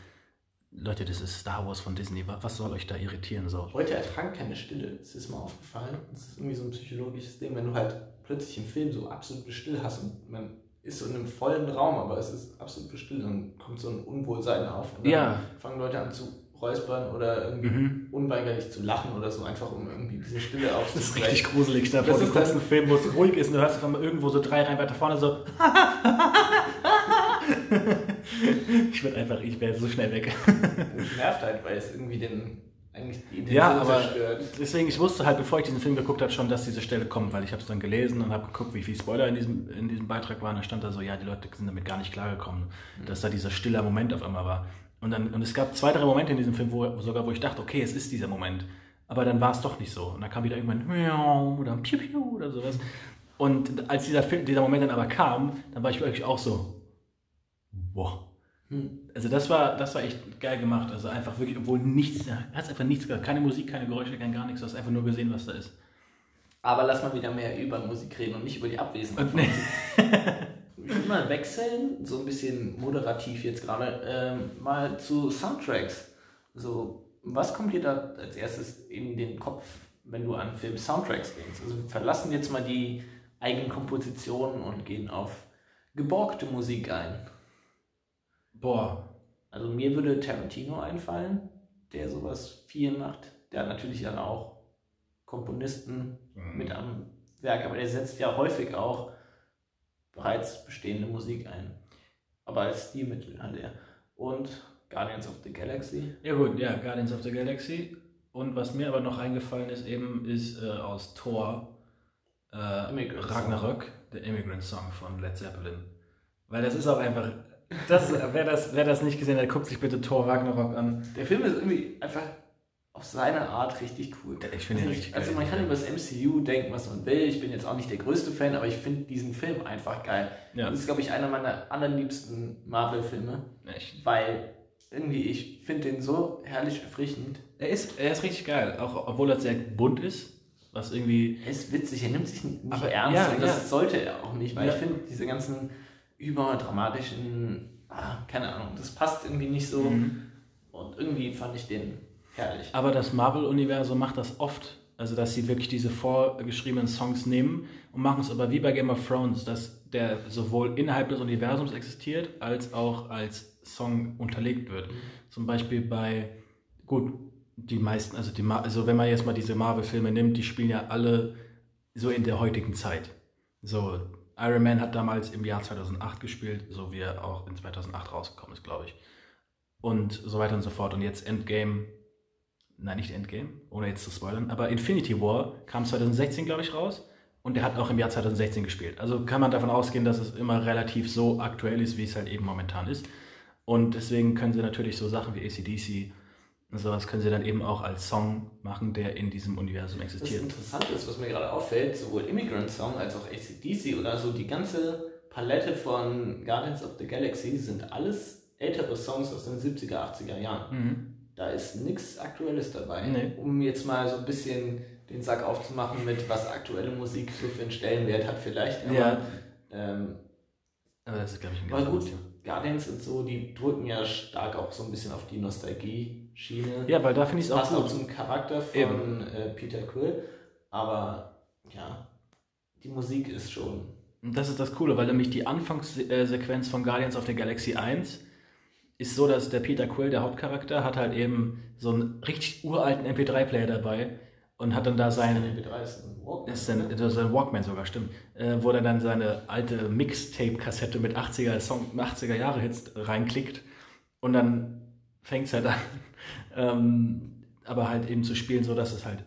Leute, das ist Star Wars von Disney, was soll euch da irritieren so? Leute ertragen keine Stille, das ist mir aufgefallen. Das ist irgendwie so ein psychologisches Ding, wenn du halt plötzlich im Film so absolut still hast und man ist so in einem vollen Raum, aber es ist absolut still, dann kommt so ein Unwohlsein auf und dann ja. fangen Leute an zu räuspern oder irgendwie mhm. unweigerlich zu lachen oder so, einfach um irgendwie diese Stille aufzubrechen. Das ist richtig gruselig. Da vor, du guckst einen Film, wo es ruhig ist und du hörst dann irgendwo so drei Reihen weiter vorne so. ich würde einfach, ich wäre so schnell weg. Das nervt halt, weil es irgendwie den eigentlich die Intention ja, aber zerstört. Deswegen, ich wusste halt, bevor ich diesen Film geguckt habe, schon, dass diese Stelle kommt, weil ich habe es dann gelesen und habe geguckt, wie viel Spoiler in diesem, in diesem Beitrag waren. Da stand da so, ja, die Leute sind damit gar nicht klargekommen, mhm. dass da dieser stiller Moment auf einmal war. Und, dann, und es gab zwei, drei Momente in diesem Film, wo, sogar wo ich dachte, okay, es ist dieser Moment. Aber dann war es doch nicht so. Und dann kam wieder irgendwann oder Piu Piu oder sowas. Und als dieser, Film, dieser Moment dann aber kam, dann war ich wirklich auch so, wow. Hm. Also das war, das war echt geil gemacht. Also einfach wirklich, obwohl nichts, hat einfach nichts gehört. Keine Musik, keine Geräusche, kein gar nichts. Du hast einfach nur gesehen, was da ist. Aber lass mal wieder mehr über Musik reden und nicht über die Abwesenheit. Nee. Ich würde mal wechseln, so ein bisschen moderativ jetzt gerade, ähm, mal zu Soundtracks. So, was kommt dir da als erstes in den Kopf, wenn du an Film-Soundtracks denkst? Also wir verlassen jetzt mal die eigenen Kompositionen und gehen auf geborgte Musik ein. Boah. Also mir würde Tarantino einfallen, der sowas viel macht. Der hat natürlich dann auch Komponisten mhm. mit am Werk, aber der setzt ja häufig auch bereits bestehende Musik ein. Aber als Stilmittel halt eher. Und Guardians of the Galaxy. Ja gut, ja, Guardians of the Galaxy. Und was mir aber noch eingefallen ist, eben ist äh, aus Thor äh, Ragnarök, der Immigrant Song von Led Zeppelin. Weil das ist auch einfach. Das, wer, das, wer das nicht gesehen hat, guckt sich bitte Thor Ragnarok an. Der Film ist irgendwie einfach auf seine Art richtig cool. Ich finde ihn also, richtig Also man kann über das MCU denken, was man will. Ich bin jetzt auch nicht der größte Fan, aber ich finde diesen Film einfach geil. Ja. Das ist, glaube ich, einer meiner allerliebsten Marvel-Filme, Echt. weil irgendwie ich finde den so herrlich erfrischend. Er ist, er ist richtig geil, auch obwohl er sehr bunt ist. Was irgendwie. Er ist witzig, er nimmt sich nicht Aber- ernst ja, und das ja. sollte er auch nicht, weil Ja. ich finde diese ganzen überdramatischen, ah, keine Ahnung, das passt irgendwie nicht so Mhm. und irgendwie fand ich den herrlich. Aber das Marvel-Universum macht das oft. Also, dass sie wirklich diese vorgeschriebenen Songs nehmen und machen es aber wie bei Game of Thrones, dass der sowohl innerhalb des Universums existiert, als auch als Song unterlegt wird. Zum Beispiel bei, gut, die meisten, also, die, also wenn man jetzt mal diese Marvel-Filme nimmt, die spielen ja alle so in der heutigen Zeit. So, Iron Man hat damals im Jahr 2008 gespielt, so wie er auch in 2008 rausgekommen ist, glaube ich. Und so weiter und so fort. Und jetzt Endgame nein, nicht Endgame, ohne jetzt zu spoilern, aber Infinity War kam 2016, glaube ich, raus und der hat auch im Jahr 2016 gespielt. Also kann man davon ausgehen, dass es immer relativ so aktuell ist, wie es halt eben momentan ist. Und deswegen können sie natürlich so Sachen wie ACDC sowas können sie dann eben auch als Song machen, der in diesem Universum Das existiert. Interessante ist, was mir gerade auffällt, sowohl Immigrant Song als auch ACDC oder so, die ganze Palette von Guardians of the Galaxy sind alles ältere Songs aus den 70er, 80er Jahren. Mhm. Da ist nichts Aktuelles dabei. Nee. Um jetzt mal so ein bisschen den Sack aufzumachen mit, was aktuelle Musik so für einen Stellenwert hat vielleicht. Aber, Ja. ähm, Aber das ist, glaube ich, ein ganz gut. Guardians und so, die drücken ja stark auch so ein bisschen auf die Nostalgie-Schiene. Ja, weil da finde ich es auch passt auch gut. zum Charakter von äh, Peter Quill. Aber ja, die Musik ist schon. Und das ist das Coole, weil nämlich die Anfangssequenz von Guardians of the Galaxy 1 ist so, dass der Peter Quill, der Hauptcharakter, hat halt eben so einen richtig uralten MP3-Player dabei und hat dann da seinen, MP3 ist ein Walkman. ist dann, das ist ein Walkman sogar, stimmt, äh, wo er dann seine alte Mixtape-Kassette mit 80er, Song, 80er Jahre Hits reinklickt und dann fängt es halt an, ähm, aber halt eben zu spielen, so dass es halt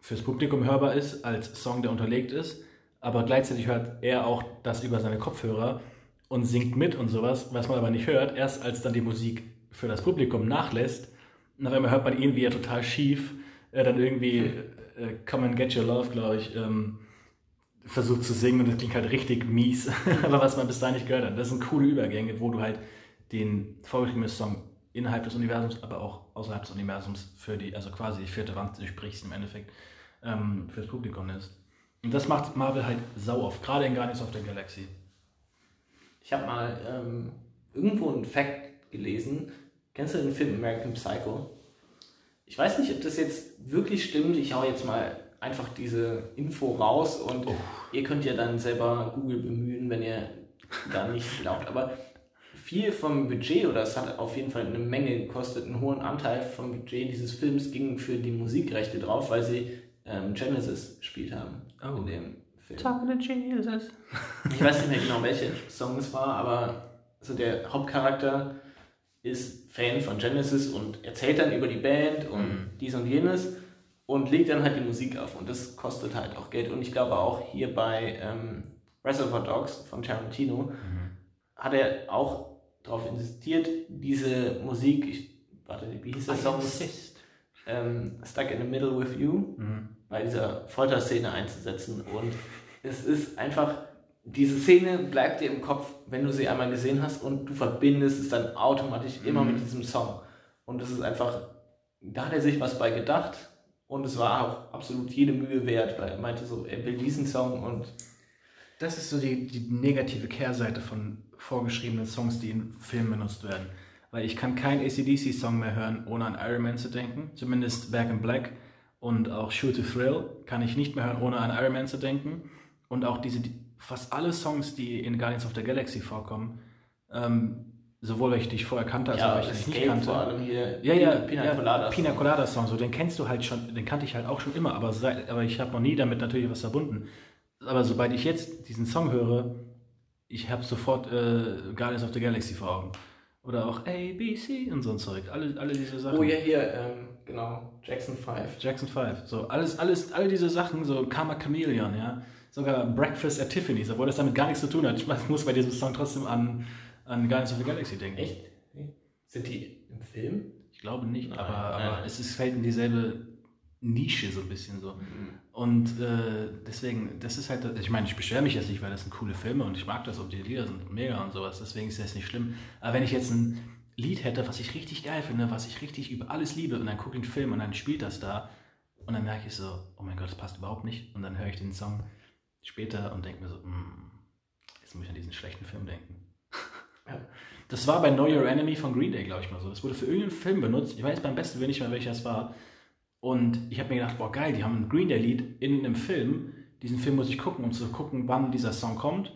fürs Publikum hörbar ist, als Song, der unterlegt ist, aber gleichzeitig hört er auch das über seine Kopfhörer und singt mit und sowas, was man aber nicht hört, erst als dann die Musik für das Publikum nachlässt. Und auf einmal hört man ihn, wie er total schief äh, dann irgendwie äh, Come and Get Your Love, glaube ich, ähm, versucht zu singen und das klingt halt richtig mies, aber was man bis dahin nicht gehört hat. Das sind coole Übergänge, wo du halt den vorgeschriebenen Song innerhalb des Universums, aber auch außerhalb des Universums für die, also quasi die vierte Wand durchbrichst im Endeffekt, ähm, fürs Publikum ist. Und das macht Marvel halt sau oft, gerade in Guardians of the Galaxy. Ich habe mal ähm, irgendwo einen Fact gelesen. Kennst du den Film American Psycho? Ich weiß nicht, ob das jetzt wirklich stimmt. Ich hau jetzt mal einfach diese Info raus und ihr könnt ja dann selber Google bemühen, wenn ihr da nicht glaubt. Aber viel vom Budget, oder es hat auf jeden Fall eine Menge gekostet, einen hohen Anteil vom Budget dieses Films ging für die Musikrechte drauf, weil sie ähm, Genesis gespielt haben Oh. in dem Film. Talking to Jesus. Ich weiß nicht mehr genau, welcher Song es war, aber so der Hauptcharakter ist Fan von Genesis und erzählt dann über die Band und Mhm. dies und jenes und legt dann halt die Musik auf und das kostet halt auch Geld. Und ich glaube auch hier bei ähm, Reservoir Dogs von Tarantino hat er auch darauf insistiert, diese Musik, ich, warte, wie hieß der Song? Ähm, Stuck in the Middle with You Mhm. bei dieser Folterszene einzusetzen. Und es ist einfach, diese Szene bleibt dir im Kopf, wenn du sie einmal gesehen hast und du verbindest es dann automatisch immer mit diesem Song. Und es ist einfach, da hat er sich was bei gedacht und es war auch absolut jede Mühe wert, weil er meinte so, er will diesen Song und Das ist so die, die negative Kehrseite von vorgeschriebenen Songs, die in Filmen benutzt werden. Weil ich kann keinen ACDC-Song mehr hören, ohne an Iron Man zu denken. Zumindest Back in Black und auch Shoot to Thrill kann ich nicht mehr hören, ohne an Iron Man zu denken. Und auch diese, die, fast alle Songs, die in Guardians of the Galaxy vorkommen, ähm, sowohl welche, die ich vorher kannte, als auch welche, die ich nicht Escape kannte. vor allem hier, Ja, ja, Pina ja, Colada. Pina Colada Song, so den kennst du halt schon, den kannte ich halt auch schon immer, aber, seit, aber ich habe noch nie damit natürlich was verbunden. Aber sobald ich jetzt diesen Song höre, ich habe sofort äh, Guardians of the Galaxy vor Augen. Oder auch A, B, C und so ein Zeug. Alle, alle diese Sachen. Oh ja, hier, ähm, genau, Jackson 5. Jackson 5. So, alles, alles, all diese Sachen, so Karma Chameleon, ja. Sogar Breakfast at Tiffany's, obwohl das damit gar nichts zu tun hat. Ich muss bei diesem Song trotzdem an, an Guardians of the Galaxy denken. Echt? Sind die im Film? Ich glaube nicht, Nein, aber, nein, aber nein. es ist, fällt in dieselbe Nische so ein bisschen so. Und äh, deswegen, das ist halt, ich meine, ich beschwere mich jetzt nicht, weil das sind coole Filme und ich mag das und die Lieder sind mega und sowas, deswegen ist das nicht schlimm. Aber wenn ich jetzt ein Lied hätte, was ich richtig geil finde, was ich richtig über alles liebe und dann gucke ich den Film und dann spielt das da und dann merke ich so, oh mein Gott, das passt überhaupt nicht und dann höre ich den Song später und denke mir so, hm, jetzt muss ich an diesen schlechten Film denken. Ja. Das war bei Know Your Enemy von Green Day, glaube ich mal so. Das wurde für irgendeinen Film benutzt. Ich weiß beim besten Willen nicht mehr, welcher es war. Und ich habe mir gedacht, boah geil, die haben ein Green Day-Lied in einem Film. Diesen Film muss ich gucken, um zu gucken, wann dieser Song kommt.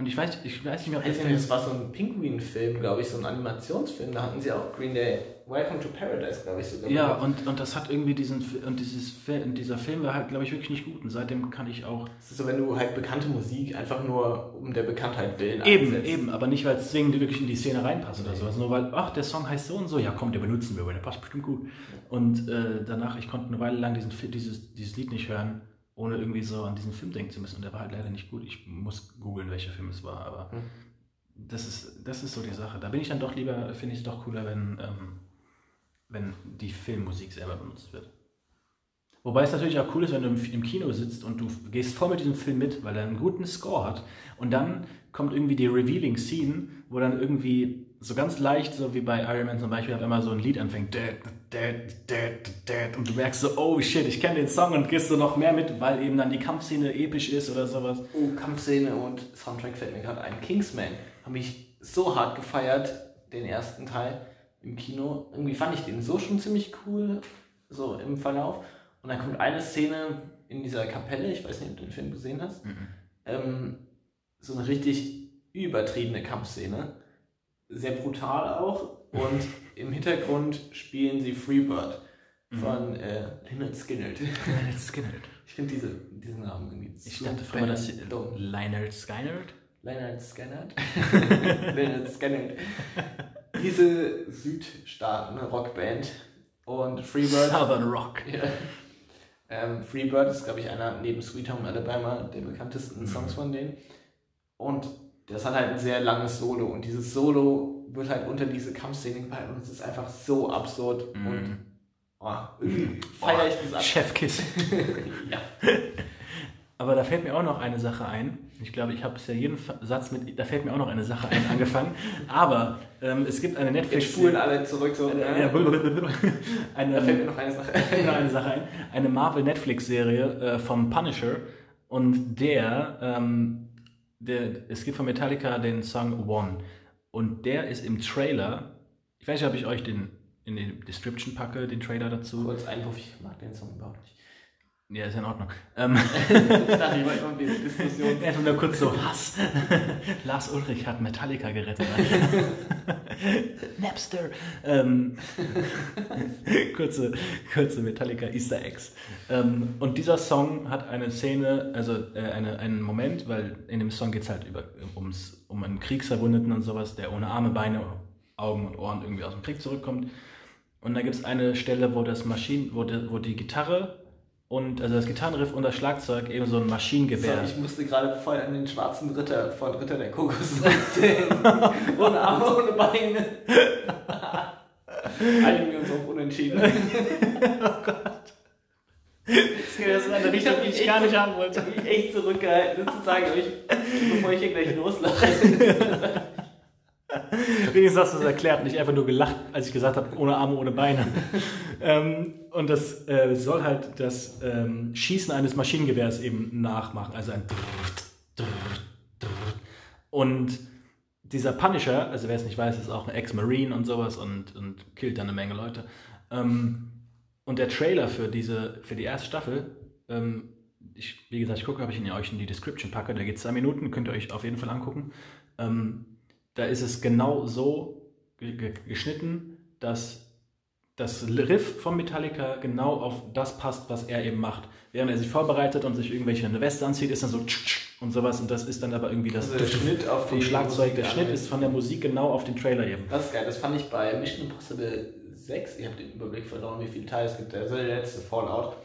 Und ich weiß, ich weiß nicht mehr, ob Also, Film... das war so ein Pinguin-Film, glaube ich, so ein Animationsfilm. Da hatten sie auch Green Day Welcome to Paradise, glaube ich, sogar. Ja, und, und das hat irgendwie diesen... Und dieses, und dieser Film war halt, glaube ich, wirklich nicht gut. Und seitdem kann ich auch... Es ist so, wenn du halt bekannte Musik einfach nur um der Bekanntheit willen Eben, einsetzt. eben, aber nicht, weil es zwingend wirklich in die Szene reinpasst oder sowas. Nur weil, ach, der Song heißt so und so, ja komm, den benutzen wir, weil der passt bestimmt gut. Und äh, danach, ich konnte eine Weile lang diesen, dieses, dieses Lied nicht hören, ohne irgendwie so an diesen Film denken zu müssen. Und der war halt leider nicht gut. Ich muss googeln, welcher Film es war, aber Hm. das, ist, das ist so die Sache. Da bin ich dann doch lieber, finde ich es doch cooler, wenn, ähm, wenn die Filmmusik selber benutzt wird. Wobei es natürlich auch cool ist, wenn du im, im Kino sitzt und du gehst voll mit diesem Film mit, weil er einen guten Score hat. Und dann kommt irgendwie die Revealing Scene, wo dann irgendwie so ganz leicht, so wie bei Iron Man zum Beispiel, auf einmal so ein Lied anfängt. Und du merkst so, oh shit, ich kenne den Song und gehst so noch mehr mit, weil eben dann die Kampfszene episch ist oder sowas. Oh, Kampfszene und Soundtrack fällt mir gerade ein. Kingsman habe ich so hart gefeiert, den ersten Teil im Kino. Irgendwie fand ich den so schon ziemlich cool, so im Verlauf. Und dann kommt eine Szene in dieser Kapelle, ich weiß nicht, ob du den Film gesehen hast, ähm, so eine richtig übertriebene Kampfszene. Sehr brutal auch. Und im Hintergrund spielen sie Freebird von äh, Leonard Skinner. Skinner. Ich finde diese, diesen Namen irgendwie Ich dachte früher, dass. Leonard Skinner. Leonard Skinner. Leonard Skinner. Diese Südstaaten-Rockband und Freebird. Southern Rock. Ja. Ähm, Freebird ist, glaube ich, einer neben Sweet Home Alabama der bekanntesten Songs von denen. Und das hat halt ein sehr langes Solo. Und dieses Solo wird halt unter diese Kampfszene gepackt und es ist einfach so absurd. Und oh, irgendwie feiere ich das ab. Chefkiss. Ja. Aber da fällt mir auch noch eine Sache ein. Ich glaube, ich habe es ja jeden Satz mit, da fällt mir auch noch eine Sache ein, angefangen. Aber ähm, es gibt eine Jetzt Netflix... spulen alle zurück so. Eine, ja, eine, da fällt mir noch eine Sache noch eine Sache ein. Eine Marvel-Netflix-Serie äh, vom Punisher. Und der, ähm, der, es gibt von Metallica den Song One. Und der ist im Trailer, ich weiß nicht, ob ich euch den in die Description packe, den Trailer dazu. Kurz Einwurf, ich mag den Song überhaupt nicht. Ja, ist in Ordnung. Ähm, Ich dachte, ich wollte mal eine Diskussion. Einfach nur kurz so Hass. Lars Ulrich hat Metallica gerettet. Napster. Ähm, kurze, kurze Metallica Easter Eggs. Ähm, und dieser Song hat eine Szene, also äh, eine, einen Moment, weil in dem Song geht es halt über, ums, um einen Kriegsverwundeten und sowas, der ohne Arme, Beine, Augen und Ohren irgendwie aus dem Krieg zurückkommt. Und da gibt es eine Stelle, wo das Maschinen, wo, die, wo die Gitarre und also das Gitarrenriff und das Schlagzeug eben so ein So, Maschinengewehr. ich musste gerade voll an den schwarzen Ritter von Ritter der Kokosnuss denken. ohne Arme, ohne Beine. Einigen wir uns auf unentschieden. Das ist eine Richtung, die ich gar nicht haben wollte. Ich echt zurückgehalten, das zu sagen, aber ich, bevor ich hier gleich loslache. Wenigstens hast du es erklärt, nicht einfach nur gelacht, als ich gesagt habe, ohne Arme, ohne Beine. ähm, und das äh, soll halt das ähm, Schießen eines Maschinengewehrs eben nachmachen. Also ein und dieser Punisher, also wer es nicht weiß, ist auch ein Ex-Marine und sowas und, und killt dann eine Menge Leute. Ähm, und der Trailer für diese, für die erste Staffel, ähm, ich, wie gesagt, ich gucke, ob ich ihn euch in die Description packe, da geht es zwei Minuten, könnt ihr euch auf jeden Fall angucken. Da ist es genau so ge ge geschnitten, dass das Riff von Metallica genau auf das passt, was er eben macht. Während er sich vorbereitet und sich irgendwelche Weste anzieht, ist dann so und sowas und das ist dann aber irgendwie das Also der Schnitt auf vom Schlagzeug. Musik Der Schnitt ist von der Musik genau auf den Trailer eben. Das ist geil, das fand ich bei Mission Impossible 6, ich habe den Überblick verloren, wie viele Teile es gibt, also der letzte Fallout.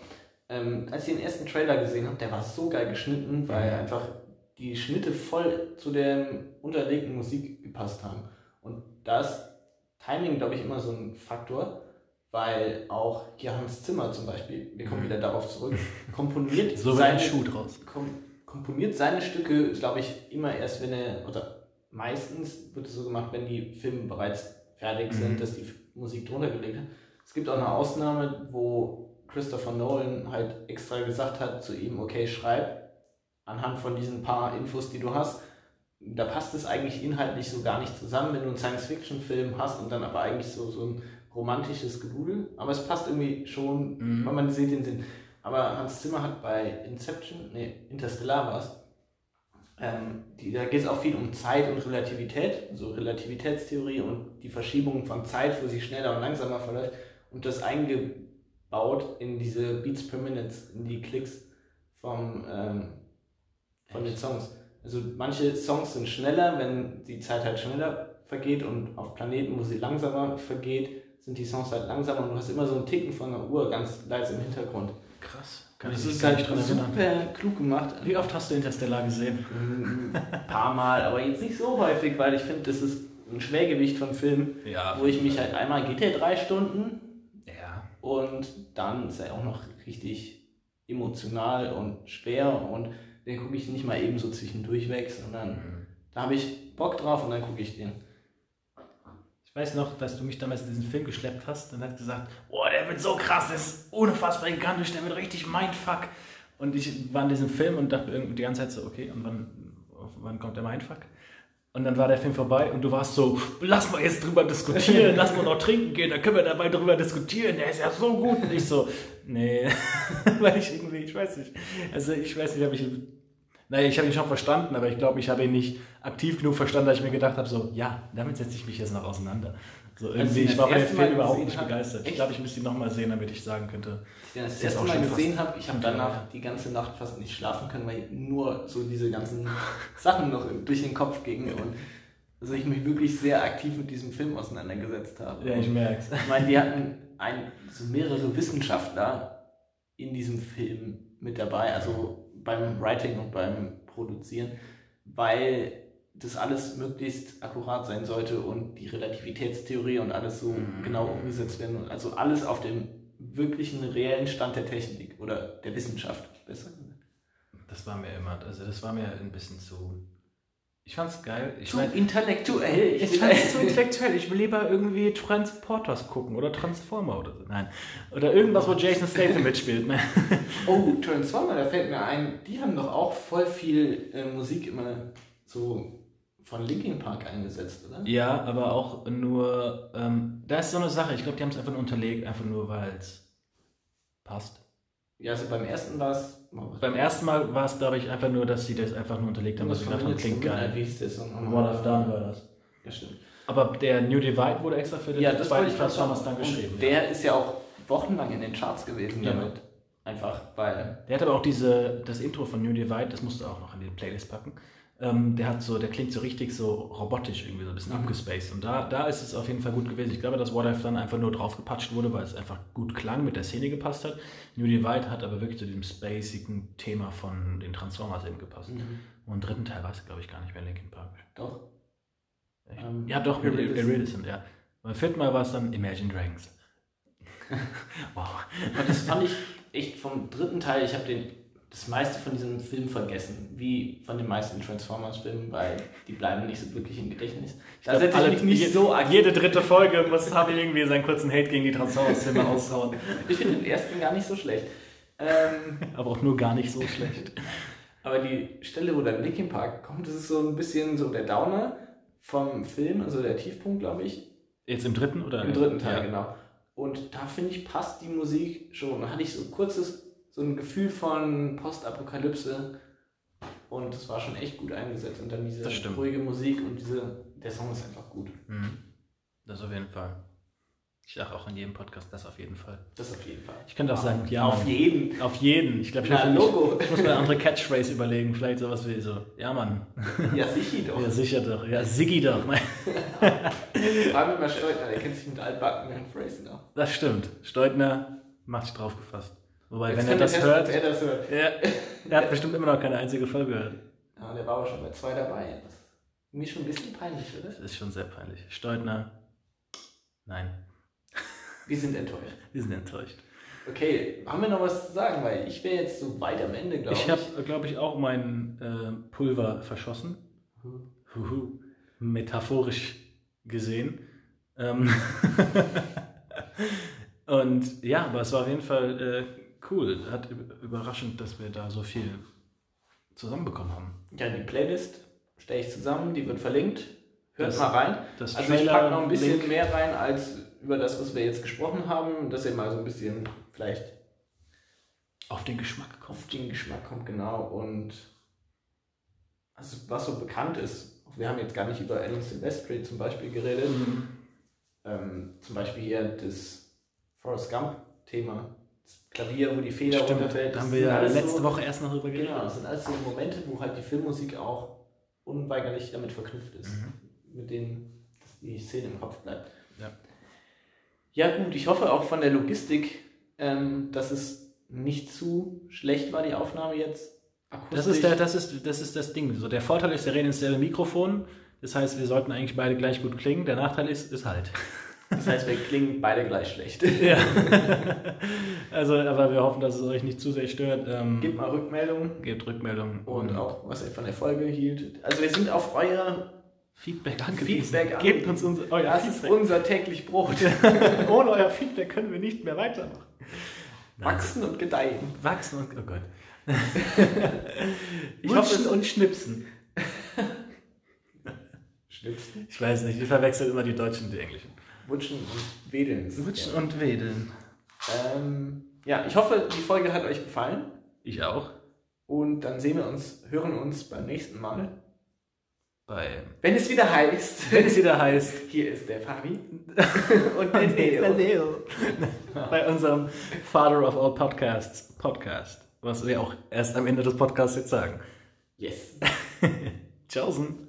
Ähm, als ich den ersten Trailer gesehen habe, der war so geil geschnitten, weil einfach die Schnitte voll zu der unterlegten Musik gepasst haben. Und da ist Timing, glaube ich, immer so ein Faktor, weil auch hier Hans Zimmer zum Beispiel, wir kommen wieder darauf zurück, komponiert So ein Schuh draus. kom komponiert seine Stücke, glaube ich, immer erst, wenn er, oder meistens wird es so gemacht, wenn die Filme bereits fertig sind, Mhm. dass die Musik drunter gelegt hat. Es gibt auch eine Ausnahme, wo Christopher Nolan halt extra gesagt hat zu ihm, okay, schreib anhand von diesen paar Infos, die du hast. Da passt es eigentlich inhaltlich so gar nicht zusammen, wenn du einen Science-Fiction-Film hast und dann aber eigentlich so, so ein romantisches Gedudel. Aber es passt irgendwie schon, Mhm. weil man sieht den Sinn. Aber Hans Zimmer hat bei Inception, nee, Interstellar war es, ähm, die, da geht es auch viel um Zeit und Relativität, so Relativitätstheorie und die Verschiebung von Zeit, wo sie schneller und langsamer verläuft und das eingebaut in diese Beats per Minute, in die Klicks vom, ähm, von den Songs. Also manche Songs sind schneller, wenn die Zeit halt schneller vergeht und auf Planeten, wo sie langsamer vergeht, sind die Songs halt langsamer und du hast immer so einen Ticken von der Uhr ganz leise im Hintergrund. Krass. Kann ich das mich ist gar nicht dran erinnern. super klug gemacht. Wie oft hast du Interstellar gesehen? Ein paar Mal, aber jetzt nicht so häufig, weil ich finde, das ist ein Schwergewicht von Film, Ja. wo ich mich halt einmal geht der drei Stunden Ja. und dann ist er auch noch richtig emotional und schwer und den gucke ich nicht mal eben so zwischendurch weg, sondern da habe ich Bock drauf und dann gucke ich den. Ich weiß noch, dass du mich damals in diesen Film geschleppt hast und hast gesagt, oh, der wird so krass, der ist unfassbar gigantisch, der wird richtig Mindfuck. Und ich war in diesem Film und dachte irgendwie die ganze Zeit so, okay, und wann, wann kommt der Mindfuck? Und dann war der Film vorbei und du warst so, lass mal jetzt drüber diskutieren, lass mal noch trinken gehen, dann können wir dabei drüber diskutieren, der ist ja so gut. Und ich so, nee, weil ich irgendwie, ich weiß nicht. Also ich weiß nicht, ob ich, naja, ich habe ihn schon verstanden, aber ich glaube, ich habe ihn nicht aktiv genug verstanden, dass ich mir gedacht habe, so, ja, damit setze ich mich jetzt noch auseinander. So irgendwie, ich ihn ich war das von dem Film überhaupt nicht habe, begeistert. Ich echt? glaube, ich müsste ihn nochmal sehen, damit ich sagen könnte. Ich den das jetzt erste Mal gesehen habe, ich habe danach die ganze Nacht fast nicht schlafen können, weil nur so diese ganzen Sachen noch durch den Kopf gingen und also ich mich wirklich sehr aktiv mit diesem Film auseinandergesetzt habe. Ja, ich merke es. Ich meine, die hatten ein, so mehrere Wissenschaftler in diesem Film mit dabei, also beim Writing und beim Produzieren, weil das alles möglichst akkurat sein sollte und die Relativitätstheorie und alles so Mhm. genau umgesetzt werden. Also alles auf dem wirklichen, reellen Stand der Technik oder der Wissenschaft, besser gesagt. Das war mir immer, also das war mir ein bisschen zu. Ich fand's geil. Ich Zu mein, intellektuell. ich fand's zu intellektuell. Ich will lieber irgendwie Transporters gucken oder Transformer oder so. Nein. Oder irgendwas, wo Jason Statham mitspielt. Oh, Transformer, da fällt mir ein, die haben doch auch voll viel äh, Musik immer so von Linkin Park eingesetzt, oder? Ja, aber auch nur. Ähm, da ist so eine Sache. Ich glaube, die haben es einfach nur unterlegt, einfach nur, weil es passt. Ja, also beim ersten war es. Beim ersten Mal war es, glaube ich, einfach nur, dass sie das einfach nur unterlegt haben, was ich dachte, klingt geil. Der Song? What I've Done war das. Ja, stimmt. Aber der New Divide wurde extra für den Ja, das gerade Transformers sagen. dann Und geschrieben. Der ist ja auch wochenlang in den Charts gewesen Ja. damit. Einfach, weil. Der hat aber auch diese, das Intro von New Divide, das musst du auch noch in die Playlist packen. Ähm, der hat so, der klingt so richtig so robotisch irgendwie, so ein bisschen Mhm. abgespaced. Und da, da ist es auf jeden Fall gut gewesen. Ich glaube, dass What I've dann einfach nur draufgepatscht wurde, weil es einfach gut klang, mit der Szene gepasst hat. New Divide hat aber wirklich zu diesem spacigen Thema von den Transformers eben gepasst. Mhm. Und im dritten Teil war es, glaube ich, gar nicht mehr Linkin Park. Doch. Ähm, ja, doch, Iridescent. Ja. Beim vierten Mal war es dann Imagine Dragons. wow. Aber das fand ich echt vom dritten Teil, ich habe den das meiste von diesem Film vergessen, wie von den meisten Transformers-Filmen, weil die bleiben nicht so wirklich im Gedächtnis. Da glaub, setze ich mich nicht so aktiv. Jede dritte Folge muss Harvey irgendwie seinen kurzen Hate gegen die Transformers-Filme aushauen. Ich finde den ersten gar nicht so schlecht. Ähm, Aber auch nur gar nicht so schlecht. aber die Stelle, wo dann Linkin Park kommt, das ist so ein bisschen so der Downer vom Film, also der Tiefpunkt, glaube ich, Jetzt im dritten oder? im dritten Teil, Ja. genau. Und da finde ich, passt die Musik schon. Da hatte ich so ein kurzes, so ein Gefühl von Postapokalypse und das war schon echt gut eingesetzt. Und dann diese ruhige Musik und diese, der Song ist einfach gut. Mhm. Das auf jeden Fall. Ich sage auch in jedem Podcast das auf jeden Fall. Das auf jeden Fall. Ich könnte auch sagen, ja. Auf Mann. jeden. Auf jeden. Ich glaube, ich, Na, muss- ich muss mir eine andere Catchphrase überlegen. Vielleicht sowas wie so, ja Mann. Ja, sicher doch. Ja, sicher doch. Ja, Siggi doch. Nein, Fragen wir mal Steutner, der kennt sich mit altbackenen Phrasen aus. Das stimmt. Steutner macht sich drauf gefasst. Wobei, wenn er das testen, hört, ob er das hört. ja, er hat bestimmt immer noch keine einzige Folge gehört. Ja, der war aber schon bei zwei dabei. Das ist mir schon ein bisschen peinlich, oder? Das ist schon sehr peinlich. Steutner, nein, Wir sind enttäuscht. wir sind enttäuscht. Okay, haben wir noch was zu sagen? Weil ich wäre jetzt so weit am Ende, glaube ich. Ich habe, glaube ich, auch mein äh, Pulver verschossen. Huhu. Metaphorisch gesehen. Ähm Und ja, aber es war auf jeden Fall äh, cool. Hat üb- überraschend, dass wir da so viel zusammenbekommen haben. Ja, die Playlist stelle ich zusammen, die wird verlinkt. Hört Das- mal rein. Das Also ich packe noch ein bisschen Trailer-Link- mehr rein als über das, was wir jetzt gesprochen haben, dass ihr mal so ein bisschen vielleicht auf den Geschmack kommt. auf den Geschmack kommt, genau. Und also was so bekannt ist, wir haben jetzt gar nicht über Alan Silvestri zum Beispiel geredet. Mhm. Ähm, zum Beispiel hier das Forrest Gump-Thema. Das Klavier, wo die Feder Stimmt, runterfällt. da Das haben wir ja letzte so, Woche erst noch drüber geredet. Genau, das sind alles so Momente, wo halt die Filmmusik auch unweigerlich damit verknüpft ist. Mhm. Mit denen die Szene im Kopf bleibt. Ja. Ja gut, ich hoffe auch von der Logistik, ähm, dass es nicht zu schlecht war, die Aufnahme jetzt. Akustisch. Das ist, der, das, ist, das ist das Ding. So, der Vorteil ist, wir reden ins selbe Mikrofon. Das heißt, wir sollten eigentlich beide gleich gut klingen. Der Nachteil ist, ist halt. das heißt, wir klingen beide gleich schlecht. Ja. also, aber wir hoffen, dass es euch nicht zu sehr stört. Ähm, Gebt mal Rückmeldungen gebt Rückmeldungen und auch, was ihr von der Folge hielt. Also wir sind auf euer Feedback angewiesen. Feedback Gebt angewiesen. uns unser, euer Das ist Feedback. unser täglich Brot. Ohne euer Feedback können wir nicht mehr weitermachen. Wachsen und gedeihen. Wachsen und, oh Gott. Ich Wutschen hoffe, es- und schnipsen. Schnipsen, Ich weiß nicht, wir verwechseln immer die Deutschen und die Englischen. Wutschen und Wedeln. Wutschen ja. und wedeln. Ähm, ja, ich hoffe, die Folge hat euch gefallen. Ich auch. Und dann sehen wir uns, hören uns beim nächsten Mal. Bei, Wenn es wieder heißt, wenn es wieder heißt, hier ist der Fabi und der Neo. bei unserem Father of All Podcasts Podcast, was wir auch erst am Ende des Podcasts jetzt sagen. Yes. Tschaußen.